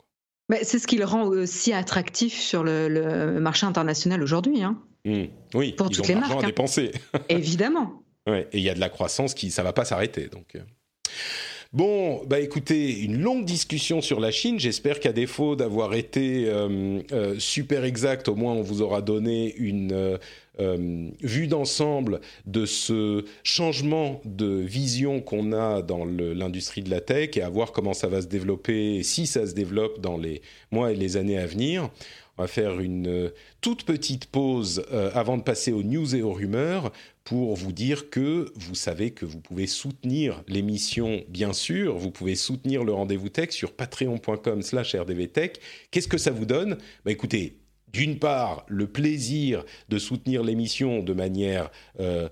C'est ce qui le rend aussi attractif sur le, marché international aujourd'hui. Hein. Mmh. Oui, pour toutes les marques. À hein. dépenser. Évidemment. Et il y a de la croissance qui, ça va pas s'arrêter. Donc. Euh. Bon, bah écoutez, une longue discussion sur la Chine. J'espère qu'à défaut d'avoir été euh, euh, super exact, au moins on vous aura donné une vue d'ensemble de ce changement de vision qu'on a dans l'industrie de la tech et à voir comment ça va se développer, si ça se développe dans les mois et les années à venir. On va faire une toute petite pause avant de passer aux news et aux rumeurs pour vous dire que vous savez que vous pouvez soutenir l'émission, bien sûr, vous pouvez soutenir le rendez-vous tech sur patreon.com slash rdvtech. Qu'est-ce que ça vous donne? Bah, Écoutez, d'une part, le plaisir de soutenir l'émission de manière euh,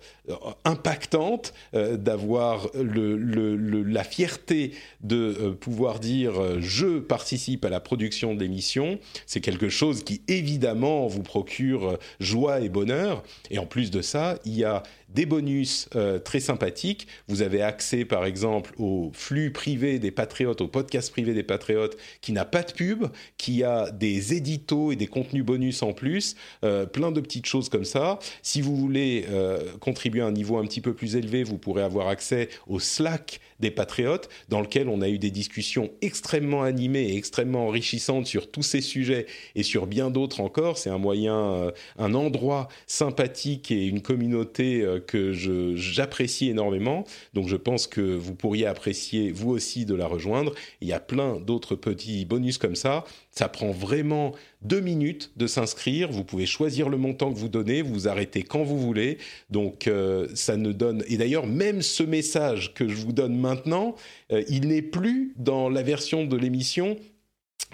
impactante, euh, d'avoir la fierté de euh, pouvoir dire je participe à la production de l'émission. C'est quelque chose qui évidemment vous procure joie et bonheur. Et en plus de ça, il y a des bonus euh, très sympathiques. Vous avez accès, par exemple, au flux privé des patriotes, au podcast privé des patriotes, qui n'a pas de pub, qui a des éditos et des contenus bonus en plus, euh, plein de petites choses comme ça. Si vous voulez euh, contribuer à un niveau un petit peu plus élevé, vous pourrez avoir accès au Slack des patriotes, dans lequel on a eu des discussions extrêmement animées et extrêmement enrichissantes sur tous ces sujets et sur bien d'autres encore. C'est un moyen, un endroit sympathique et une communauté que j'apprécie énormément. Donc je pense que vous pourriez apprécier vous aussi de la rejoindre. Il y a plein d'autres petits bonus comme ça. Ça prend vraiment deux minutes de s'inscrire. Vous pouvez choisir le montant que vous donnez, vous arrêtez quand vous voulez. Donc euh, ça ne donne. Et d'ailleurs, même ce message que je vous donne maintenant, euh, il n'est plus dans la version de l'émission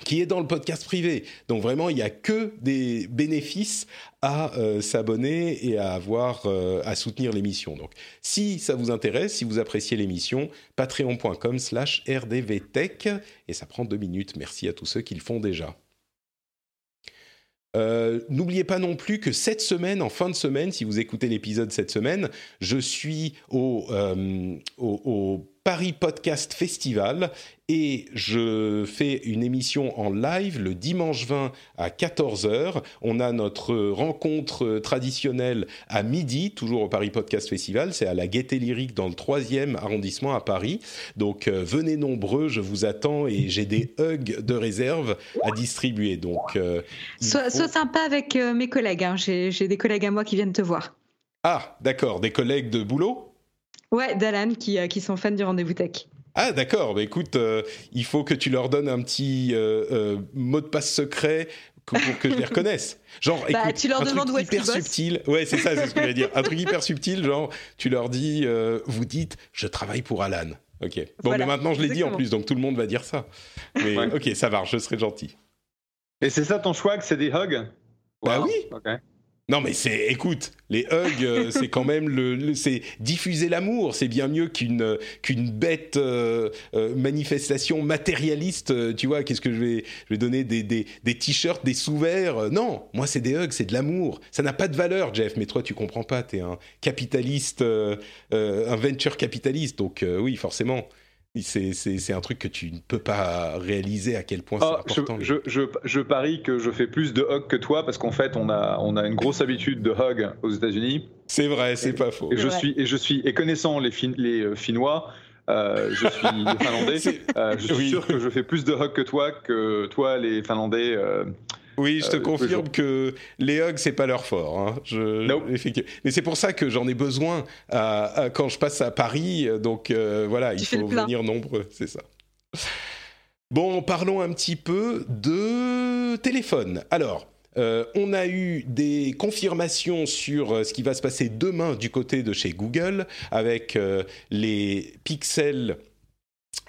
qui est dans le podcast privé. Donc vraiment, il n'y a que des bénéfices à euh, s'abonner et à avoir euh, à soutenir l'émission. Donc si ça vous intéresse, si vous appréciez l'émission, patreon.com slash rdvtech et ça prend deux minutes. Merci à tous ceux qui le font déjà. Euh, n'oubliez pas non plus que cette semaine, en fin de semaine, si vous écoutez l'épisode cette semaine, je suis au, au, au Paris Podcast Festival et je fais une émission en live le dimanche 20 à 14h. On a notre rencontre traditionnelle à midi, toujours au Paris Podcast Festival. C'est à la Gaîté Lyrique dans le 3e arrondissement à Paris. Donc euh, venez nombreux, je vous attends et j'ai des hugs de réserve à distribuer. Donc, euh, sois, sympa avec euh, mes collègues. Hein. J'ai des collègues à moi qui viennent te voir. Ah, d'accord. Des collègues de boulot? Ouais, d'Alan qui, euh, qui sont fans du rendez-vous tech. Ah d'accord, bah, écoute, euh, il faut que tu leur donnes un petit euh, mot de passe secret pour que je les reconnaisse. Genre, bah, écoute, tu leur un demandes truc hyper subtil. Ouais, c'est ça, c'est ce que je voulais dire. Un truc hyper subtil, genre, tu leur dis, vous dites, je travaille pour Alan. Ok. Bon, mais maintenant je l'ai dit en plus, donc tout le monde va dire ça. Mais ok, ça marche, je serai gentil. Et c'est ça ton choix, que c'est des hugs? Bah oui. Non mais c'est, écoute, les hugs, euh, c'est quand même le, c'est diffuser l'amour, c'est bien mieux qu'une qu'une bête euh, euh, manifestation matérialiste. Tu vois, qu'est-ce que je vais, je vais donner des des, des t-shirts, des sous-verts Non, moi c'est des hugs, c'est de l'amour. Ça n'a pas de valeur, Jeff. Mais toi, tu comprends pas. T'es un capitaliste, un venture capitaliste, donc oui, forcément. C'est un truc que tu ne peux pas réaliser à quel point c'est ah, important. Je, je, je, parie que je fais plus de hugs que toi parce qu'en fait, on a, on a une grosse habitude de hugs aux États-Unis. C'est vrai, c'est pas faux. Et je, suis, et je suis, et connaissant les, les euh, Finnois, euh, je suis finlandais. Euh, je suis sûr que je fais plus de hugs que toi, que toi, les Finlandais. Oui, je te confirme que les hugs, c'est pas leur fort. Hein. Je, Mais c'est pour ça que j'en ai besoin quand je passe à Paris. Donc voilà, il faut venir nombreux, c'est ça. Bon, parlons un petit peu de téléphone. Alors, euh, on a eu des confirmations sur euh, ce qui va se passer demain du côté de chez Google avec euh, les pixels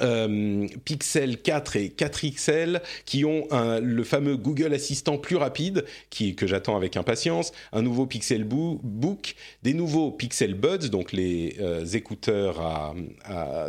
euh, Pixel 4 et 4XL qui ont le fameux Google Assistant plus rapide qui, que j'attends avec impatience, un nouveau Pixel Book, des nouveaux Pixel Buds, donc les euh, écouteurs à,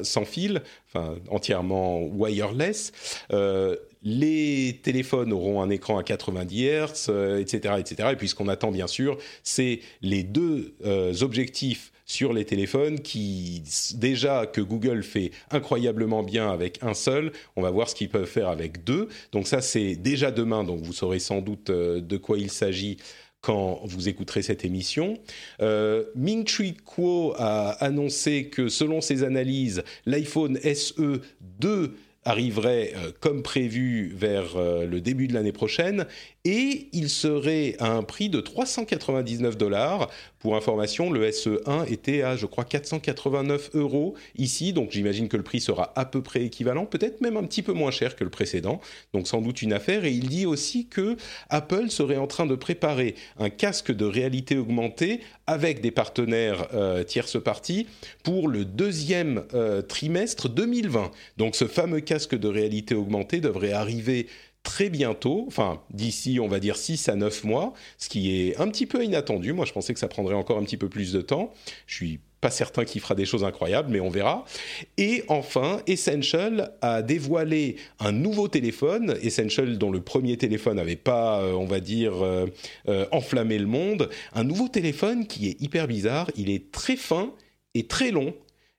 sans fil, enfin entièrement wireless. Euh, les téléphones auront un écran à 90 Hz, etc., etc. Et puis ce qu'on attend bien sûr, c'est les deux objectifs sur les téléphones qui déjà que Google fait incroyablement bien avec un seul, on va voir ce qu'ils peuvent faire avec deux. Donc ça c'est déjà demain, donc vous saurez sans doute euh, de quoi il s'agit quand vous écouterez cette émission. Euh, Ming Chi Kuo a annoncé que selon ses analyses, l'iPhone SE 2 arriverait euh, comme prévu vers le début de l'année prochaine et il serait à un prix de 399 dollars pour information, le SE1 était à, je crois, 489 euros ici, donc j'imagine que le prix sera à peu près équivalent, peut-être même un petit peu moins cher que le précédent, donc sans doute une affaire. Et il dit aussi que Apple serait en train de préparer un casque de réalité augmentée avec des partenaires euh, parties pour le deuxième euh, trimestre 2020. Donc ce fameux casque de réalité augmentée devrait arriver très bientôt, enfin d'ici on va dire 6 à 9 mois, ce qui est un petit peu inattendu. Moi je pensais que ça prendrait encore un petit peu plus de temps. Je suis pas certain qu'il fera des choses incroyables, mais on verra. Et enfin, Essential a dévoilé un nouveau téléphone, Essential dont le premier téléphone n'avait pas, euh, on va dire, euh, euh, enflammé le monde. Un nouveau téléphone qui est hyper bizarre, il est très fin et très long.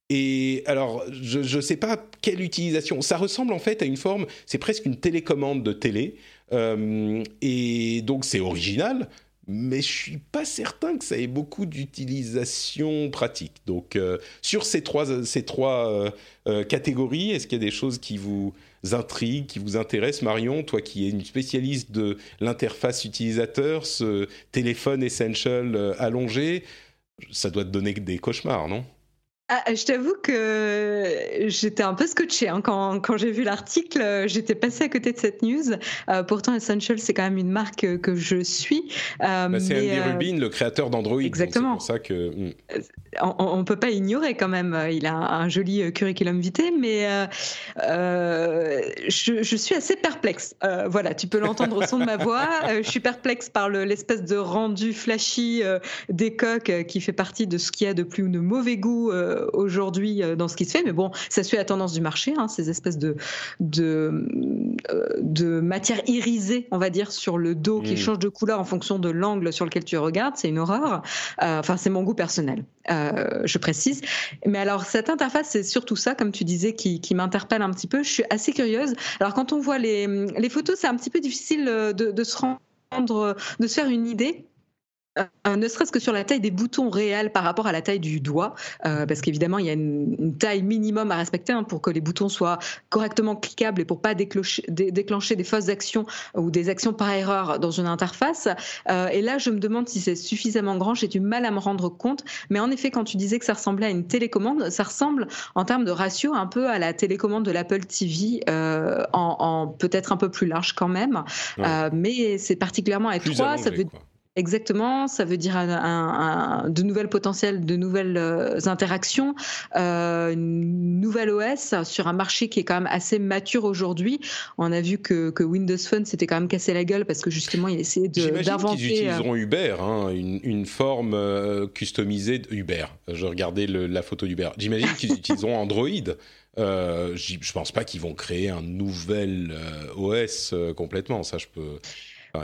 Et alors, je ne sais pas quelle utilisation. Ça ressemble en fait à une forme, c'est presque une télécommande de télé. Euh, et donc, c'est original, mais je suis pas certain que ça ait beaucoup d'utilisation pratique. Donc, euh, sur ces trois, ces trois euh, catégories, est-ce qu'il y a des choses qui vous intriguent, qui vous intéressent? Marion, toi qui es une spécialiste de l'interface utilisateur, ce téléphone essential allongé, ça doit te donner des cauchemars, non? Ah, je t'avoue que j'étais un peu scotché hein, quand, quand j'ai vu l'article. J'étais passé à côté de cette news. Euh, pourtant, Essential, c'est quand même une marque que je suis. Euh, bah, c'est Andy euh, Rubin, le créateur d'Android. Exactement. Pour ça que. Hmm. On ne peut pas ignorer quand même. Il a un, joli curriculum vitae, mais je, je, suis assez perplexe. voilà, tu peux l'entendre au son de ma voix. je suis perplexe par l'espèce de rendu flashy des coques qui fait partie de ce qu'il y a de plus ou de mauvais goût euh, aujourd'hui euh, dans ce qui se fait, mais bon, ça suit la tendance du marché, hein, ces espèces de, de, euh, de matière irisée, on va dire, sur le dos qui mm. change de couleur en fonction de l'angle sur lequel tu regardes, c'est une horreur. Enfin, c'est mon goût personnel, je précise. Mais alors, cette interface, c'est surtout ça, comme tu disais, qui, qui m'interpelle un petit peu. Je suis assez curieuse. Alors, quand on voit les, les photos, c'est un petit peu difficile de, de se rendre, de se faire une idée ne serait-ce que sur la taille des boutons réels par rapport à la taille du doigt, euh, parce qu'évidemment, il y a une, taille minimum à respecter hein, pour que les boutons soient correctement cliquables et pour pas déclencher, déclencher des fausses actions ou des actions par erreur dans une interface. Euh, et là, je me demande si c'est suffisamment grand. J'ai du mal à me rendre compte. Mais en effet, quand tu disais que ça ressemblait à une télécommande, ça ressemble en termes de ratio un peu à la télécommande de l'Apple TV, euh, en, peut-être un peu plus large quand même. mais c'est particulièrement étroit. ça veut Exactement, ça veut dire un, de nouvelles potentiels, de nouvelles euh, interactions, euh, une nouvelle OS sur un marché qui est quand même assez mature aujourd'hui. On a vu que, Windows Phone s'était quand même cassé la gueule parce que justement il essayait d'inventer. qu'ils euh, utiliseront Uber, hein, une, forme customisée d'Uber. Je regardais la photo d'Uber. J'imagine qu'ils utiliseront Android. Euh, je pense pas qu'ils vont créer un nouvel OS complètement. Ça, je peux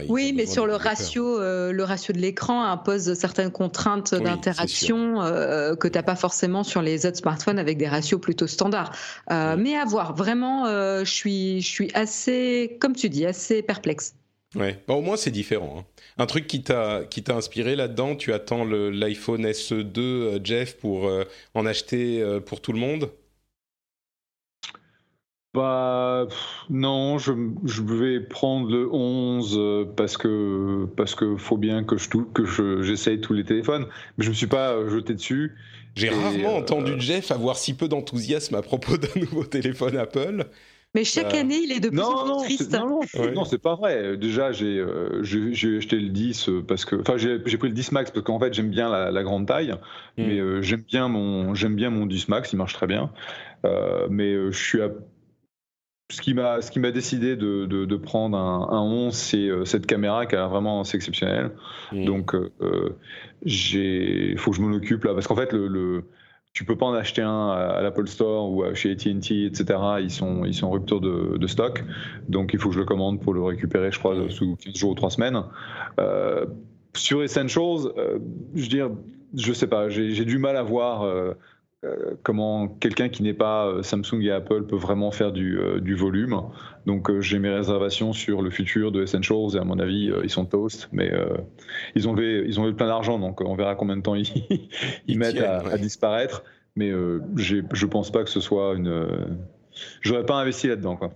oui, mais sur le ratio, euh, le ratio de l'écran impose certaines contraintes d'interaction euh, que tu n'as pas forcément sur les autres smartphones avec des ratios plutôt standards. Euh, mais à voir, vraiment, je suis, je suis assez, comme tu dis, assez perplexe. Ouais, au moins c'est différent. Hein. Un truc qui t'a qui t'a inspiré là-dedans, tu attends l'iPhone SE2, Jeff, pour en acheter pour tout le monde? Bah non, je, vais prendre le 11 euh, parce que parce que faut bien que je que j'essaye tous les téléphones, mais je me suis pas euh, jeté dessus. J'ai rarement entendu Jeff avoir si peu d'enthousiasme à propos d'un nouveau téléphone Apple. Mais chaque année, il est de plus en plus triste. Non, non, c'est pas vrai. Déjà, j'ai acheté le 10 parce que, enfin, j'ai pris le 10 Max parce qu'en fait, j'aime bien la, grande taille, hmm. mais j'aime bien mon j'aime bien mon 10 Max, il marche très bien. mais je suis à ce qui m'a ce qui m'a décidé de, de, prendre un, un 11 c'est euh, cette caméra qui a vraiment c'est exceptionnel. Mmh. donc euh, euh, j'ai faut que je m'en occupe là. Parce qu'en fait le, le, tu peux pas en acheter un à, l'Apple Store ou chez AT&T etc ils sont ils sont en rupture de, de, stock. Donc il faut que je le commande pour le récupérer je crois sous 15 jours ou 3 semaines. Sur Essentials je veux dire je sais pas. J'ai du mal à voir euh, comment quelqu'un qui n'est pas euh, Samsung et Apple peut vraiment faire du, euh, volume. Donc j'ai mes réservations sur le futur de Essentials et à mon avis ils sont toast, mais ils ont levé, ils ont plein d'argent donc on verra combien de temps ils, ils, mettent à, disparaître. Mais je pense pas que ce soit une. J'aurais pas investi là-dedans quoi.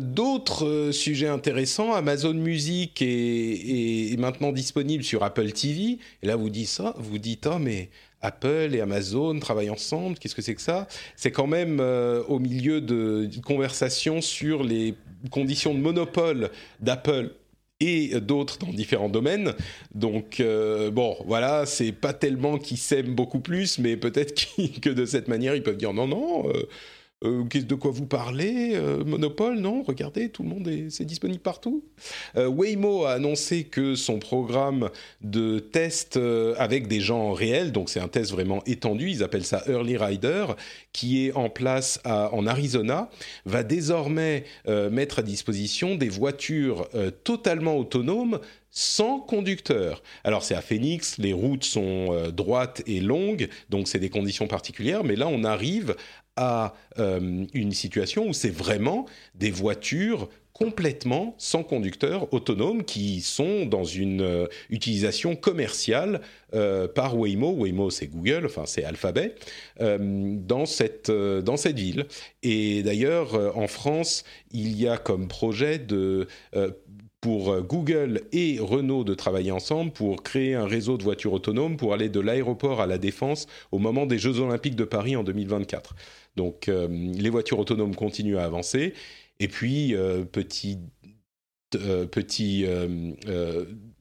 D'autres sujets intéressants, Amazon Music est, est, maintenant disponible sur Apple TV. Et là, vous dites ça, vous dites ah mais Apple et Amazon travaillent ensemble. Qu'est-ce que c'est que ça? C'est quand même euh, au milieu de conversations sur les conditions de monopole d'Apple et d'autres dans différents domaines. Donc euh, bon, voilà, c'est pas tellement qu'ils s'aiment beaucoup plus, mais peut-être que de cette manière, ils peuvent dire non, non. Euh, euh, de quoi vous parlez euh, Monopole, non? Regardez, tout le monde est, c'est disponible partout. Euh, Waymo a annoncé que son programme de test avec des gens réels, donc c'est un test vraiment étendu, ils appellent ça Early Rider, qui est en place en Arizona, va désormais mettre à disposition des voitures totalement autonomes sans conducteur. Alors c'est à Phoenix, les routes sont droites et longues, donc c'est des conditions particulières, mais là on arrive à euh, une situation où c'est vraiment des voitures complètement sans conducteur autonome qui sont dans une euh, utilisation commerciale euh, par Waymo. Waymo, c'est Google, enfin c'est Alphabet, dans, cette, dans cette ville. Et d'ailleurs, en France, il y a comme projet de pour Google et Renault de travailler ensemble pour créer un réseau de voitures autonomes pour aller de l'aéroport à la défense au moment des Jeux Olympiques de Paris en 2024. Donc euh, les voitures autonomes continuent à avancer. Et puis, euh, petit, euh, petit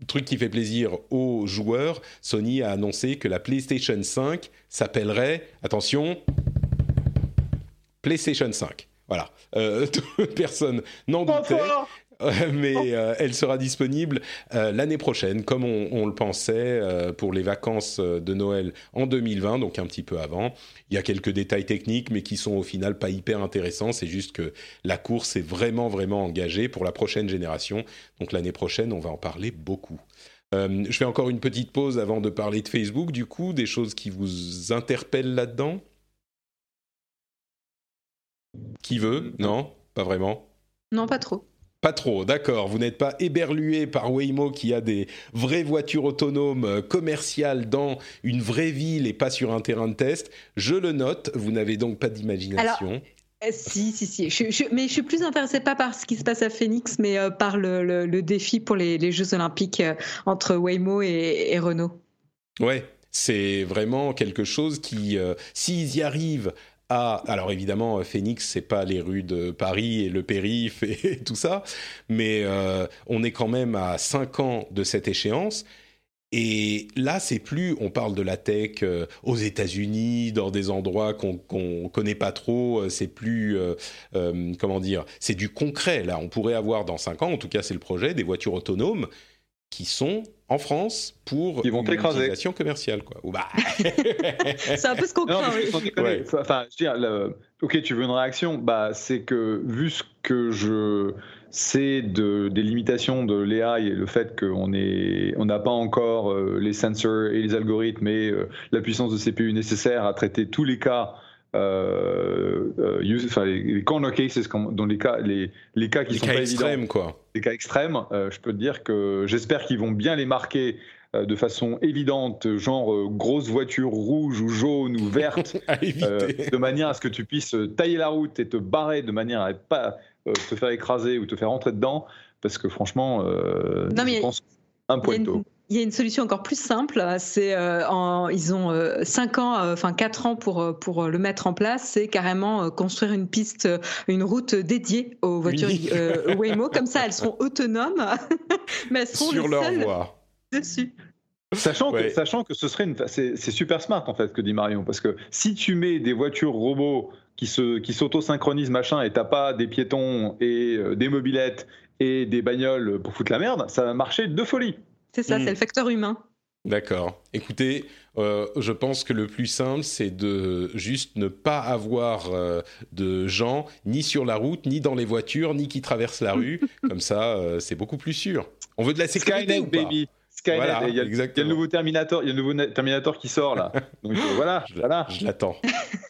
truc qui fait plaisir aux joueurs, Sony a annoncé que la PlayStation 5 s'appellerait, attention, PlayStation 5. Voilà. personne n'en doutait. mais euh, elle sera disponible euh, l'année prochaine, comme on, le pensait euh, pour les vacances de Noël en 2020, donc un petit peu avant. Il y a quelques détails techniques, mais qui sont au final pas hyper intéressants. C'est juste que la course est vraiment, vraiment engagée pour la prochaine génération. Donc l'année prochaine, on va en parler beaucoup. je fais encore une petite pause avant de parler de Facebook, du coup, des choses qui vous interpellent là-dedans? Qui veut? Non? Pas vraiment? Non, pas trop. Pas trop, d'accord. Vous n'êtes pas éberlué par Waymo qui a des vraies voitures autonomes euh, commerciales dans une vraie ville et pas sur un terrain de test. Je le note. Vous n'avez donc pas d'imagination. Euh, si, si, si. mais je suis plus intéressée pas par ce qui se passe à Phoenix, mais euh, par le, défi pour les, Jeux Olympiques entre Waymo et, Renault. Ouais, c'est vraiment quelque chose qui, s'ils y arrivent alors évidemment, Phoenix, c'est pas les rues de Paris et le périph et, tout ça, mais euh, on est quand même à 5 ans de cette échéance. Et là, c'est plus, on parle de la tech euh, aux États-Unis, dans des endroits qu'on ne connaît pas trop, euh, c'est plus, comment dire, c'est du concret. Là, on pourrait avoir dans 5 ans, en tout cas c'est le projet, des voitures autonomes qui sont en France pour Ils vont une utilisation commerciale. Quoi. bah... c'est un peu ce qu'on craint. Enfin, je veux dire, ok, tu veux une réaction bah, C'est que vu ce que je sais de, des limitations de l'AI et le fait qu'on n'a on pas encore euh, les sensors et les algorithmes et euh, la puissance de CPU nécessaire à traiter tous les cas euh, euh les, corner cases, dans les cas, les, les cas qui sont pas extrêmes, quoi. Les cas extrêmes, euh, je peux te dire que j'espère qu'ils vont bien les marquer de façon évidente, genre grosse voiture rouge ou jaune ou verte, de manière à ce que tu puisses tailler la route et te barrer de manière à ne pas te faire écraser ou te faire rentrer dedans, parce que franchement, je pense un pointeau. Il y a une solution encore plus simple. C'est euh, ils ont 5 euh, ans, euh, enfin 4 ans pour pour le mettre en place. C'est carrément construire une piste, une route dédiée aux voitures Waymo. Comme ça, elles seront autonomes, mais elles seront sur leur voie dessus. Sachant, que, sachant que ce serait une, c'est, super smart en fait que dit Marion, parce que si tu mets des voitures robots qui se, qui s'auto-synchronisent machin et t'as pas des piétons et des mobilettes et des bagnoles pour foutre la merde, ça va marcher de folie. C'est ça, c'est hmm. le facteur humain. D'accord. Écoutez, euh, je pense que le plus simple, c'est de juste ne pas avoir euh, de gens ni sur la route, ni dans les voitures, ni qui traversent la rue. Comme ça, euh, c'est beaucoup plus sûr. On veut de la pas baby. Skynet, il, y a, le nouveau Terminator, il y a le nouveau Terminator qui sort là. Donc voilà, je, voilà. Je l'attends.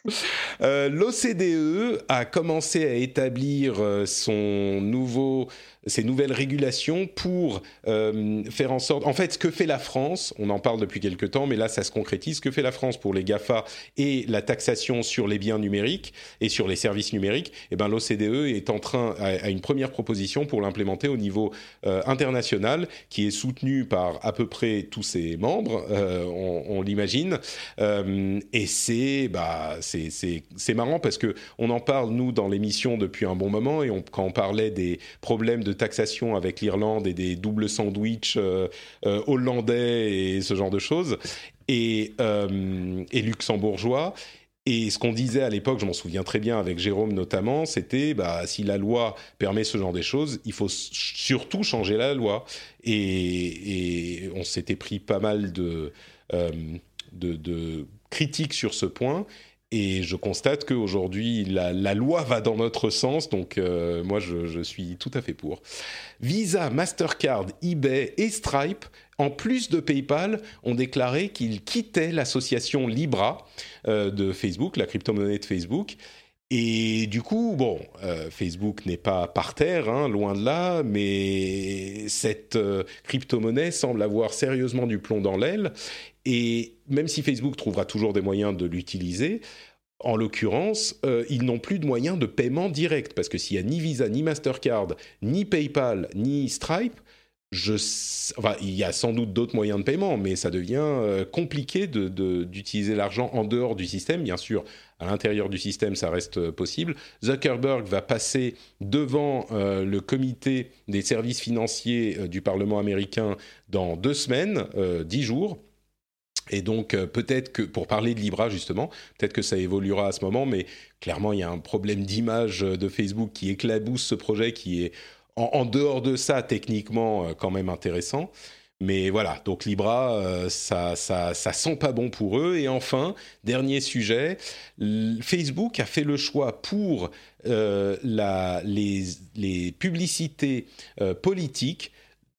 L'OCDE a commencé à établir son nouveau ces nouvelles régulations pour euh, faire en sorte... En fait, ce que fait la France, on en parle depuis quelques temps, mais là, ça se concrétise, ce que fait la France pour les GAFA et la taxation sur les biens numériques et sur les services numériques, eh ben, l'OCDE est en train, à, une première proposition pour l'implémenter au niveau euh, international, qui est soutenu par à peu près tous ses membres, euh, on, l'imagine. et c'est bah, c'est marrant parce que on en parle, nous, dans l'émission depuis un bon moment, et quand on parlait des problèmes de de taxation avec l'Irlande et des doubles sandwichs euh, euh, hollandais et ce genre de choses, et, euh, et luxembourgeois. Et ce qu'on disait à l'époque, je m'en souviens très bien avec Jérôme notamment, c'était bah, si la loi permet ce genre de choses, il faut surtout changer la loi. Et, on s'était pris pas mal de, de, critiques sur ce point. Et je constate qu'aujourd'hui, la, la, loi va dans notre sens, donc euh, moi, je, suis tout à fait pour. Visa, Mastercard, eBay et Stripe, en plus de PayPal, ont déclaré qu'ils quittaient l'association Libra euh, de Facebook, la crypto-monnaie de Facebook. Et du coup, bon, euh, Facebook n'est pas par terre, hein, loin de là, mais cette euh, crypto-monnaie semble avoir sérieusement du plomb dans l'aile. Et même si Facebook trouvera toujours des moyens de l'utiliser, en l'occurrence, euh, ils n'ont plus de moyens de paiement direct, parce que s'il n'y a ni Visa, ni Mastercard, ni PayPal, ni Stripe, enfin, il y a sans doute d'autres moyens de paiement, mais ça devient euh, compliqué d'utiliser l'argent en dehors du système. Bien sûr, à l'intérieur du système, ça reste euh, possible. Zuckerberg va passer devant le comité des services financiers du Parlement américain dans deux semaines, dix jours et donc euh, peut-être que, pour parler de Libra justement, peut-être que ça évoluera à ce moment, mais clairement il y a un problème d'image de Facebook qui éclabousse ce projet, qui est en, dehors de ça techniquement euh, quand même intéressant. Mais voilà, donc Libra, euh, ça, ça, ça sent pas bon pour eux. Et enfin, dernier sujet, Facebook a fait le choix pour les, publicités politiques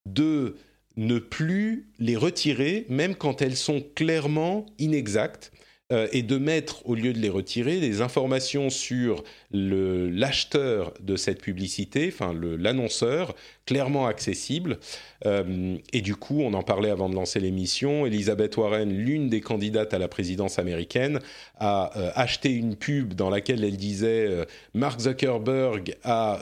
de ne plus les retirer, même quand elles sont clairement inexactes, euh, et de mettre, au lieu de les retirer, des informations sur l'acheteur de cette publicité, enfin l'annonceur, clairement accessible. Euh, et du coup, on en parlait avant de lancer l'émission, Elisabeth Warren, l'une des candidates à la présidence américaine, a euh, acheté une pub dans laquelle elle disait Mark Zuckerberg a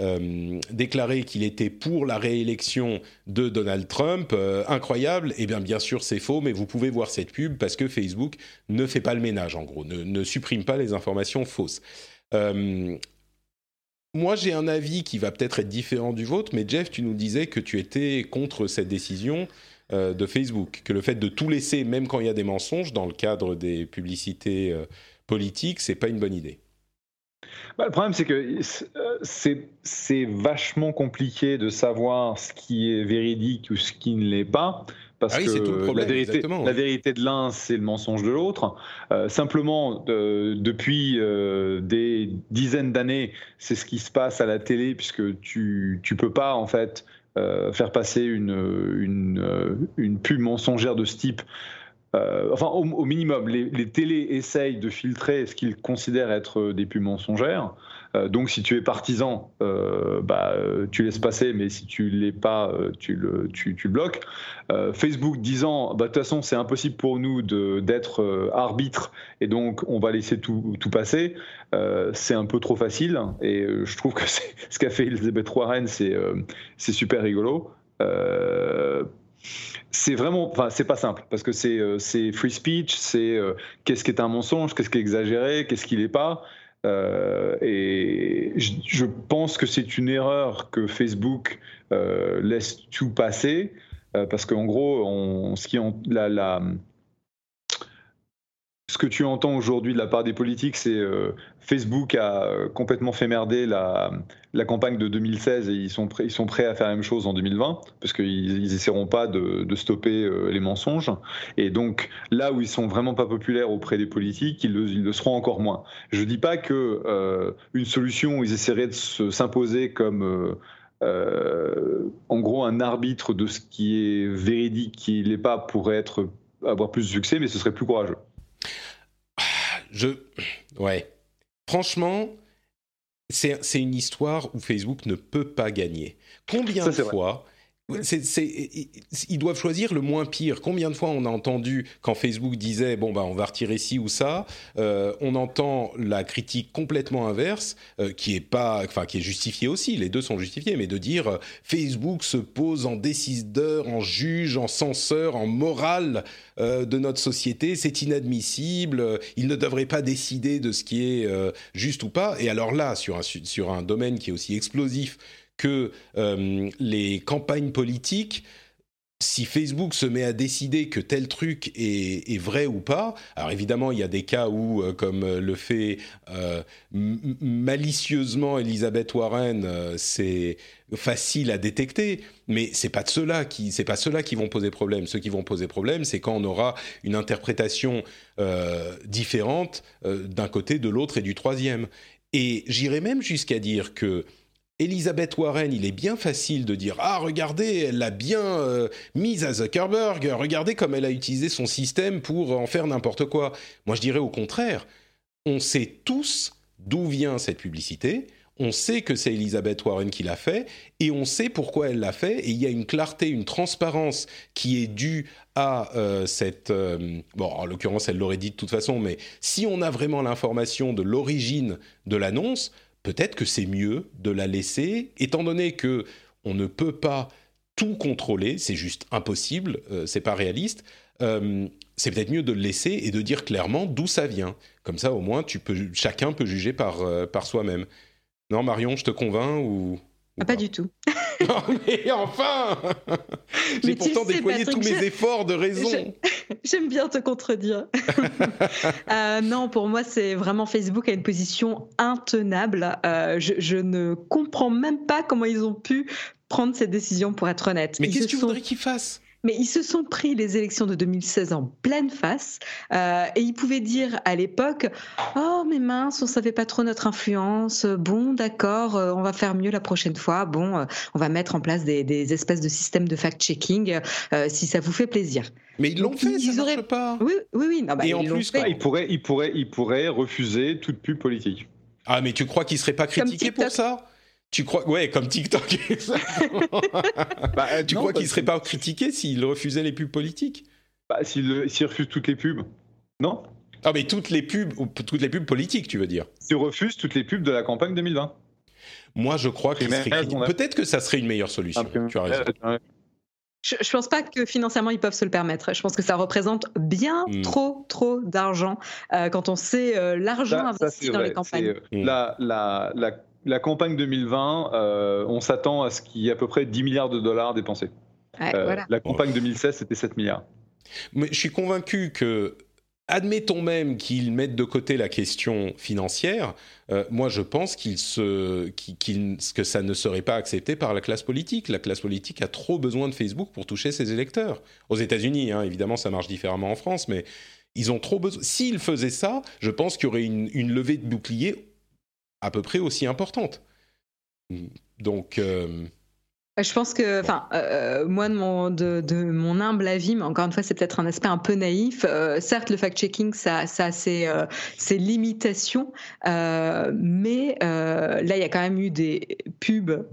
euh, déclaré qu'il était pour la réélection de Donald Trump. Euh, incroyable. Eh bien, bien sûr, c'est faux, mais vous pouvez voir cette pub parce que Facebook ne fait pas le ménage, en gros, ne, supprime pas les informations fausses. Euh, moi, j'ai un avis qui va peut-être être différent du vôtre, mais Jeff, tu nous disais que tu étais contre cette décision de Facebook, que le fait de tout laisser, même quand il y a des mensonges, dans le cadre des publicités politiques, c'est pas une bonne idée. Bah, le problème, c'est que c'est vachement compliqué de savoir ce qui est véridique ou ce qui ne l'est pas. Parce ah que la, vérité, la vérité de l'un, c'est le mensonge de l'autre. Euh, simplement, depuis euh, des dizaines d'années, c'est ce qui se passe à la télé, puisque tu ne peux pas, en fait, euh, faire passer une, une, une, pub mensongère de ce type euh, enfin, au, minimum, les, les, télés essayent de filtrer ce qu'ils considèrent être des pubs mensongères. Euh, donc, si tu es partisan, euh, bah, tu laisses passer, mais si tu l'es pas, tu le, bloques. Facebook disant, bah, de toute façon, c'est impossible pour nous d'être arbitre, et donc on va laisser tout, passer. c'est un peu trop facile, et je trouve que ce qu'a fait Elizabeth Warren, c'est super rigolo c'est vraiment, enfin, c'est pas simple parce que c'est euh, free speech, c'est euh, qu'est-ce qui est un mensonge, qu'est-ce qui est exagéré, qu'est-ce qui n'est pas. Euh, et je, pense que c'est une erreur que Facebook laisse tout passer parce qu'en gros, ce qui la, la ce que tu entends aujourd'hui de la part des politiques, c'est euh, Facebook a euh, complètement fait merder la, campagne de 2016 et ils sont, prêts, à faire la même chose en 2020 parce qu'ils n'essaieront pas de, stopper euh, les mensonges. Et donc là où ils sont vraiment pas populaires auprès des politiques, ils le, seront encore moins. Je dis pas que une solution où ils essaieraient de s'imposer comme en gros un arbitre de ce qui est véridique, qui n'est pas, pourrait être avoir plus de succès, mais ce serait plus courageux. Je. Ouais. Franchement, c'est une histoire où Facebook ne peut pas gagner. Combien de fois ils doivent choisir le moins pire. Combien de fois on a entendu quand Facebook disait bon bah on va retirer ci ou ça, euh, on entend la critique complètement inverse euh, qui est pas, enfin qui est justifiée aussi. Les deux sont justifiés, mais de dire euh, Facebook se pose en décideur, en juge, en censeur, en morale de notre société, c'est inadmissible. Il ne devrait pas décider de ce qui est juste ou pas. Et alors là, sur un sur un domaine qui est aussi explosif que euh, les campagnes politiques si Facebook se met à décider que tel truc est, vrai ou pas, alors évidemment il y a des cas où, euh, comme le fait euh, malicieusement Elizabeth Warren, c'est facile à détecter, mais c'est pas de cela qui, c'est pas cela qui vont poser problème. Ceux qui vont poser problème, c'est quand on aura une interprétation différente d'un côté, de l'autre et du troisième. Et j'irais même jusqu'à dire que Elisabeth Warren, il est bien facile de dire Ah, regardez, elle l'a bien euh, mise à Zuckerberg, regardez comme elle a utilisé son système pour en faire n'importe quoi. Moi, je dirais au contraire, on sait tous d'où vient cette publicité, on sait que c'est Elisabeth Warren qui l'a fait, et on sait pourquoi elle l'a fait, et il y a une clarté, une transparence qui est due à euh, cette... Euh, bon, en l'occurrence, elle l'aurait dit de toute façon, mais si on a vraiment l'information de l'origine de l'annonce, peut-être que c'est mieux de la laisser, étant donné que on ne peut pas tout contrôler, c'est juste impossible, euh, c'est pas réaliste. Euh, c'est peut-être mieux de le laisser et de dire clairement d'où ça vient. Comme ça, au moins, tu peux, chacun peut juger par, euh, par soi-même. Non, Marion, je te convainc ou ah, pas du tout. non, mais enfin J'ai pourtant déployé tous mes efforts de raison. J'aime bien te contredire. Euh, non, pour moi, c'est vraiment Facebook a une position intenable. Euh, je, ne comprends même pas comment ils ont pu prendre cette décision, pour être honnête. Mais qu'est-ce que tu voudrais qu'ils fassent? Mais ils se sont pris les élections de 2016 en pleine face euh, et ils pouvaient dire à l'époque Oh, mais mince, on savait pas trop notre influence. Bon, d'accord, euh, on va faire mieux la prochaine fois. Bon, euh, on va mettre en place des, espèces de systèmes de fact-checking si ça vous fait plaisir. Mais ils l'ont fait, ils ça auraient... pas. Oui, oui, oui. Bah, et en plus, ils, pourraient, ils, pourraient, ils pourraient refuser toute pub politique. Ah, mais tu crois qu'ils seraient pas critiqués pour ça? Tu crois, ouais, comme TikTok. bah, tu crois qu'il ne serait pas critiqué s'il refusait les pubs politiques? Bah, S'il refuse toutes les pubs, non Ah, mais toutes les pubs, toutes les pubs politiques, tu veux dire? S'il refuse toutes les pubs de la campagne 2020. Moi, je crois qu'il serait Peut-être que ça serait une meilleure solution. tu as raison. Je, ne pense pas que financièrement ils peuvent se le permettre. Je pense que ça représente bien hmm. trop, trop d'argent euh, quand on sait euh, l'argent investi dans les campagnes. Euh, la, la, la, la campagne 2020, euh, on s'attend à ce qu'il y ait à peu près 10 milliards de dollars dépensés. Euh, la campagne 2016, c'était 7 milliards. Mais je suis convaincu que, admettons même qu'ils mettent de côté la question financière, euh, moi je pense se, que ça ne serait pas accepté par la classe politique. La classe politique a trop besoin de Facebook pour toucher ses électeurs. Aux États-Unis, hein, évidemment, ça marche différemment en France, mais ils ont trop besoin. S'ils faisaient ça, je pense qu'il y aurait une, une levée de bouclier à peu près aussi importante. Donc. Euh, Je pense que, enfin, euh, moi de mon, de, de, mon humble avis, mais encore une fois, c'est peut-être un aspect un peu naïf. Euh, certes, le fact-checking, ça, ça a ses, euh, ses limitations, euh, mais là, il y a quand même eu des pubs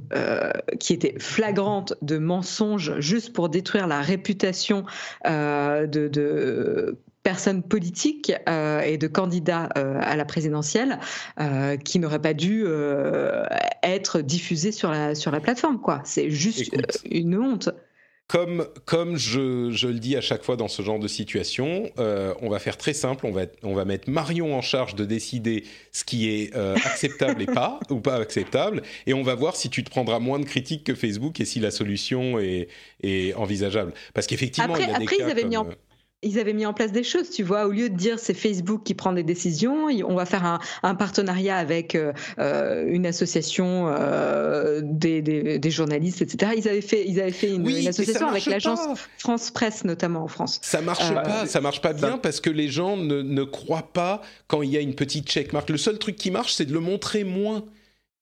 qui étaient flagrantes de mensonges juste pour détruire la réputation de, de personnes politiques euh, et de candidats euh, à la présidentielle euh, qui n'auraient pas dû être diffusés sur la, sur la plateforme. Quoi. C'est juste une honte. Comme, comme je, je, le dis à chaque fois dans ce genre de situation, on va faire très simple, on va, on va mettre Marion en charge de décider ce qui est acceptable et pas, ou pas acceptable, et on va voir si tu te prendras moins de critiques que Facebook et si la solution est, est envisageable. Parce qu'effectivement, il y a des après, cas ils avaient comme... mis en ils avaient mis en place des choses, tu vois, au lieu de dire c'est Facebook qui prend des décisions, on va faire un, un partenariat avec euh, euh une association euh, des, des, des, journalistes, etc. Ils avaient fait, ils avaient fait une, oui, une association avec l'agence France Presse notamment en France. Ça marche euh, pas, ça marche pas bien ça... parce que les gens ne, ne croient pas quand il y a une petite checkmark. Le seul truc qui marche, c'est de le montrer moins.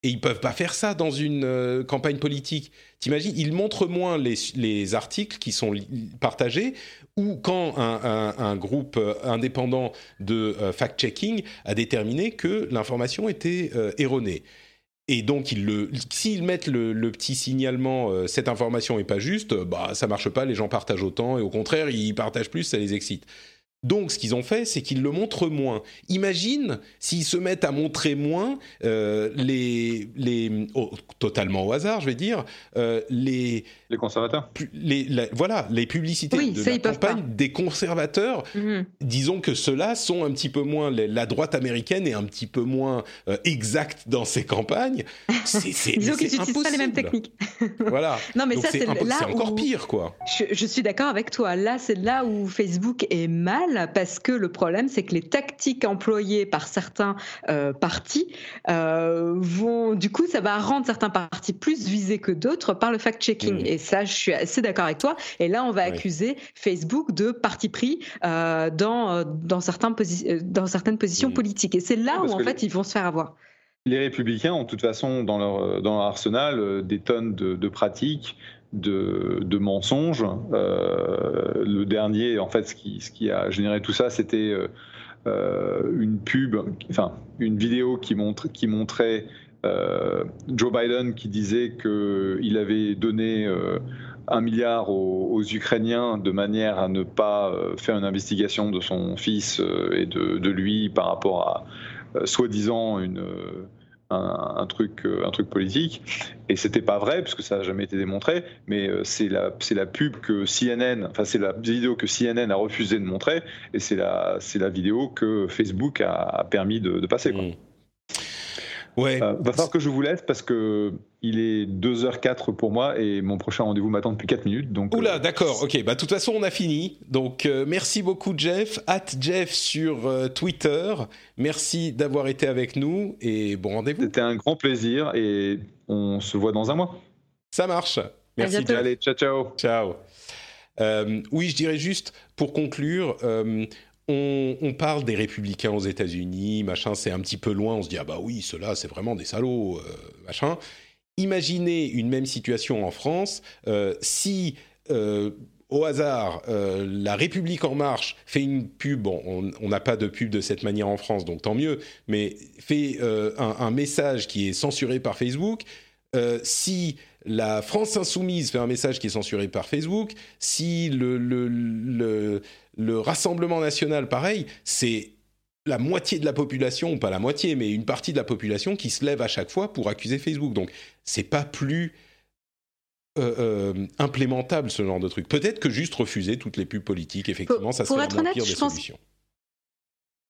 Et ils peuvent pas faire ça dans une euh, campagne politique. T'imagines, ils montrent moins les, les, articles qui sont partagés ou quand un, groupe euh, indépendant de euh, fact-checking a déterminé que l'information était euh, erronée. Et donc, s'ils mettent le, petit signalement, cette information est pas juste, bah ça marche pas, les gens partagent autant, et au contraire, ils partagent plus, ça les excite. Donc, ce qu'ils ont fait, c'est qu'ils le montrent moins. Imagine s'ils se mettent à montrer moins euh, les, les oh, totalement au hasard, je vais dire, euh, les les conservateurs. Les, la, voilà, les publicités oui, de ça, la campagne des conservateurs. Mmh. Disons que ceux-là sont un petit peu moins la droite américaine est un petit peu moins euh, exacte dans ses campagnes. C'est disons qu'ils n'utilisent pas les mêmes techniques. voilà. Non, mais Donc ça c'est là encore où... pire, quoi. Je, je suis d'accord avec toi. Là, c'est là où Facebook est mal parce que le problème, c'est que les tactiques employées par certains euh, partis euh, vont, du coup, ça va rendre certains partis plus visés que d'autres par le fact-checking. Mmh. Et ça, je suis assez d'accord avec toi. Et là, on va oui. accuser Facebook de parti pris euh, dans, dans, certains dans certaines positions mmh. politiques. Et c'est là oui, où, en fait, les... ils vont se faire avoir. Les républicains ont de toute façon dans leur, dans leur arsenal des tonnes de, de pratiques de, mensonges. Euh, le dernier, en fait, ce qui, a généré tout ça, c'était euh, une pub, enfin une vidéo qui, montre, qui montrait euh, Joe Biden qui disait qu'il avait donné euh, un milliard aux, Ukrainiens de manière à ne pas euh, faire une investigation de son fils et de lui par rapport à soi-disant une un, truc, un truc politique. Et c'était pas vrai, puisque ça n'a jamais été démontré, mais c'est la, la pub que CNN, enfin, c'est la vidéo que CNN a refusé de montrer, et c'est la, la vidéo que Facebook a, permis de, passer. Mmh. Ouais. Euh, va falloir que je vous laisse parce que il est 2h04 pour moi et mon prochain rendez-vous m'attend depuis 4 minutes. Donc, Oula, euh... d'accord, ok. Bah, de toute façon, on a fini. Donc, euh, merci beaucoup, Jeff. At Jeff sur euh, Twitter. Merci d'avoir été avec nous et bon rendez-vous. C'était un grand plaisir et on se voit dans un mois. Ça marche. Merci, Jeff. Allez, ciao, ciao. Ciao. Euh, oui, je dirais juste pour conclure, euh, on, parle des républicains aux États-Unis, machin, c'est un petit peu loin. On se dit ah bah oui, ceux-là, c'est vraiment des salauds, euh, machin. Imaginez une même situation en France euh, si euh, au hasard, la République en marche fait une pub, on n'a pas de pub de cette manière en France, donc tant mieux, mais fait un, message qui est censuré par Facebook. Si la France insoumise fait un message qui est censuré par Facebook, si le, le, le, le Rassemblement national, pareil, c'est la moitié de la population, pas la moitié, mais une partie de la population qui se lève à chaque fois pour accuser Facebook. Donc, c'est pas plus euh, euh, implémentable ce genre de truc. Peut-être que juste refuser toutes les pubs politiques, effectivement, pour, ça serait la pire des pense...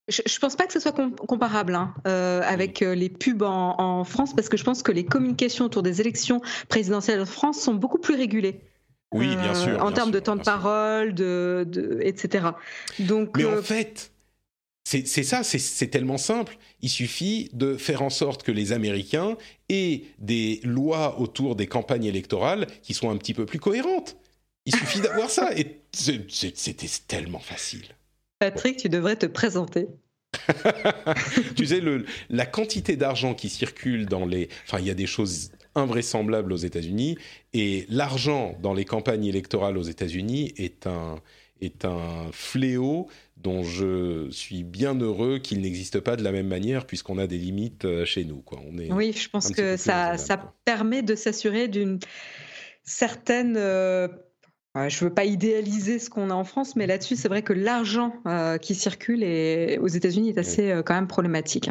Je ne pense pas que ce soit com comparable hein, euh, avec euh, les pubs en, en, France, parce que je pense que les communications autour des élections présidentielles en France sont beaucoup plus régulées. Oui, bien sûr. Euh, en bien termes sûr, de temps de parole, de, de, etc. Donc, Mais en fait, c'est ça, c'est tellement simple. Il suffit de faire en sorte que les Américains aient des lois autour des campagnes électorales qui soient un petit peu plus cohérentes. Il suffit d'avoir ça. Et c'était tellement facile. Patrick, tu devrais te présenter. tu sais, le, la quantité d'argent qui circule dans les... Enfin, il y a des choses invraisemblable aux États-Unis. Et l'argent dans les campagnes électorales aux États-Unis est un, est un fléau dont je suis bien heureux qu'il n'existe pas de la même manière puisqu'on a des limites euh, chez nous. Quoi. On est oui, je pense que ça, ça permet de s'assurer d'une certaine... Euh, je ne veux pas idéaliser ce qu'on a en France, mais là-dessus, c'est vrai que l'argent euh, qui circule aux États-Unis est assez quand même problématique.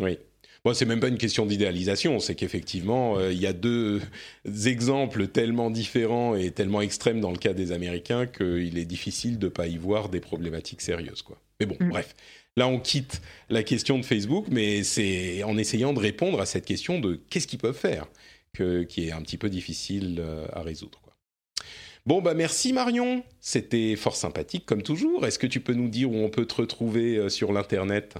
Oui, Bon, c'est même pas une question d'idéalisation, c'est qu'effectivement, euh, il y a deux exemples tellement différents et tellement extrêmes dans le cas des Américains qu'il est difficile de pas y voir des problématiques sérieuses, quoi. Mais bon, mm. bref. Là, on quitte la question de Facebook, mais c'est en essayant de répondre à cette question de qu'est-ce qu'ils peuvent faire, que, qui est un petit peu difficile euh, à résoudre. Bon, bah merci Marion, c'était fort sympathique comme toujours. Est-ce que tu peux nous dire où on peut te retrouver euh, sur l'Internet?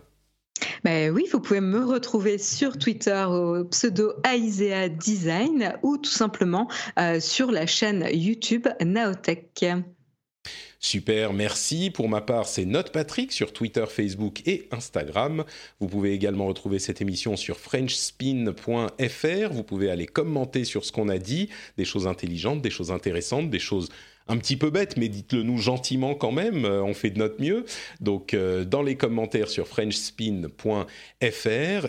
Ben oui, vous pouvez me retrouver sur Twitter au pseudo Aisea Design ou tout simplement euh, sur la chaîne YouTube Naotech. Super, merci. Pour ma part, c'est Note Patrick sur Twitter, Facebook et Instagram. Vous pouvez également retrouver cette émission sur frenchspin.fr. Vous pouvez aller commenter sur ce qu'on a dit, des choses intelligentes, des choses intéressantes, des choses un petit peu bête, mais dites-le nous gentiment quand même, euh, on fait de notre mieux. Donc euh, dans les commentaires sur frenchspin.fr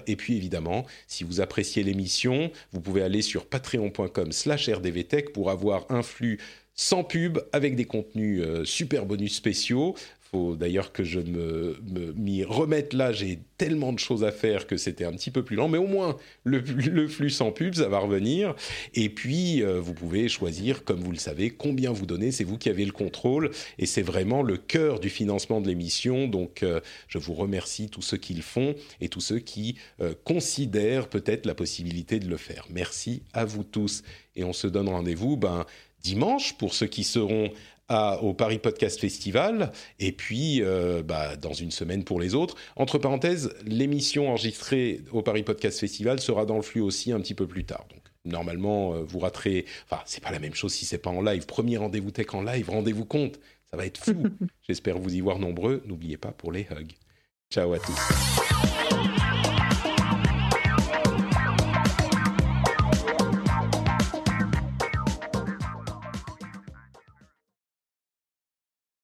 et puis évidemment, si vous appréciez l'émission, vous pouvez aller sur patreon.com/rdvtech pour avoir un flux sans pub, avec des contenus euh, super bonus spéciaux faut d'ailleurs que je me, m'y remette là. J'ai tellement de choses à faire que c'était un petit peu plus lent, mais au moins le, flux sans pub, ça va revenir. Et puis, euh, vous pouvez choisir, comme vous le savez, combien vous donnez. C'est vous qui avez le contrôle et c'est vraiment le cœur du financement de l'émission. Donc, euh, je vous remercie tous ceux qui le font et tous ceux qui considèrent peut-être la possibilité de le faire. Merci à vous tous et on se donne rendez-vous. Ben, dimanche pour ceux qui seront au Paris Podcast Festival et puis euh, bah, dans une semaine pour les autres. Entre parenthèses, l'émission enregistrée au Paris Podcast Festival sera dans le flux aussi un petit peu plus tard. Donc normalement, euh, vous raterez. Enfin, c'est pas la même chose si c'est pas en live. Premier rendez-vous tech en live, rendez-vous compte, ça va être fou. J'espère vous y voir nombreux. N'oubliez pas pour les hugs. Ciao à tous.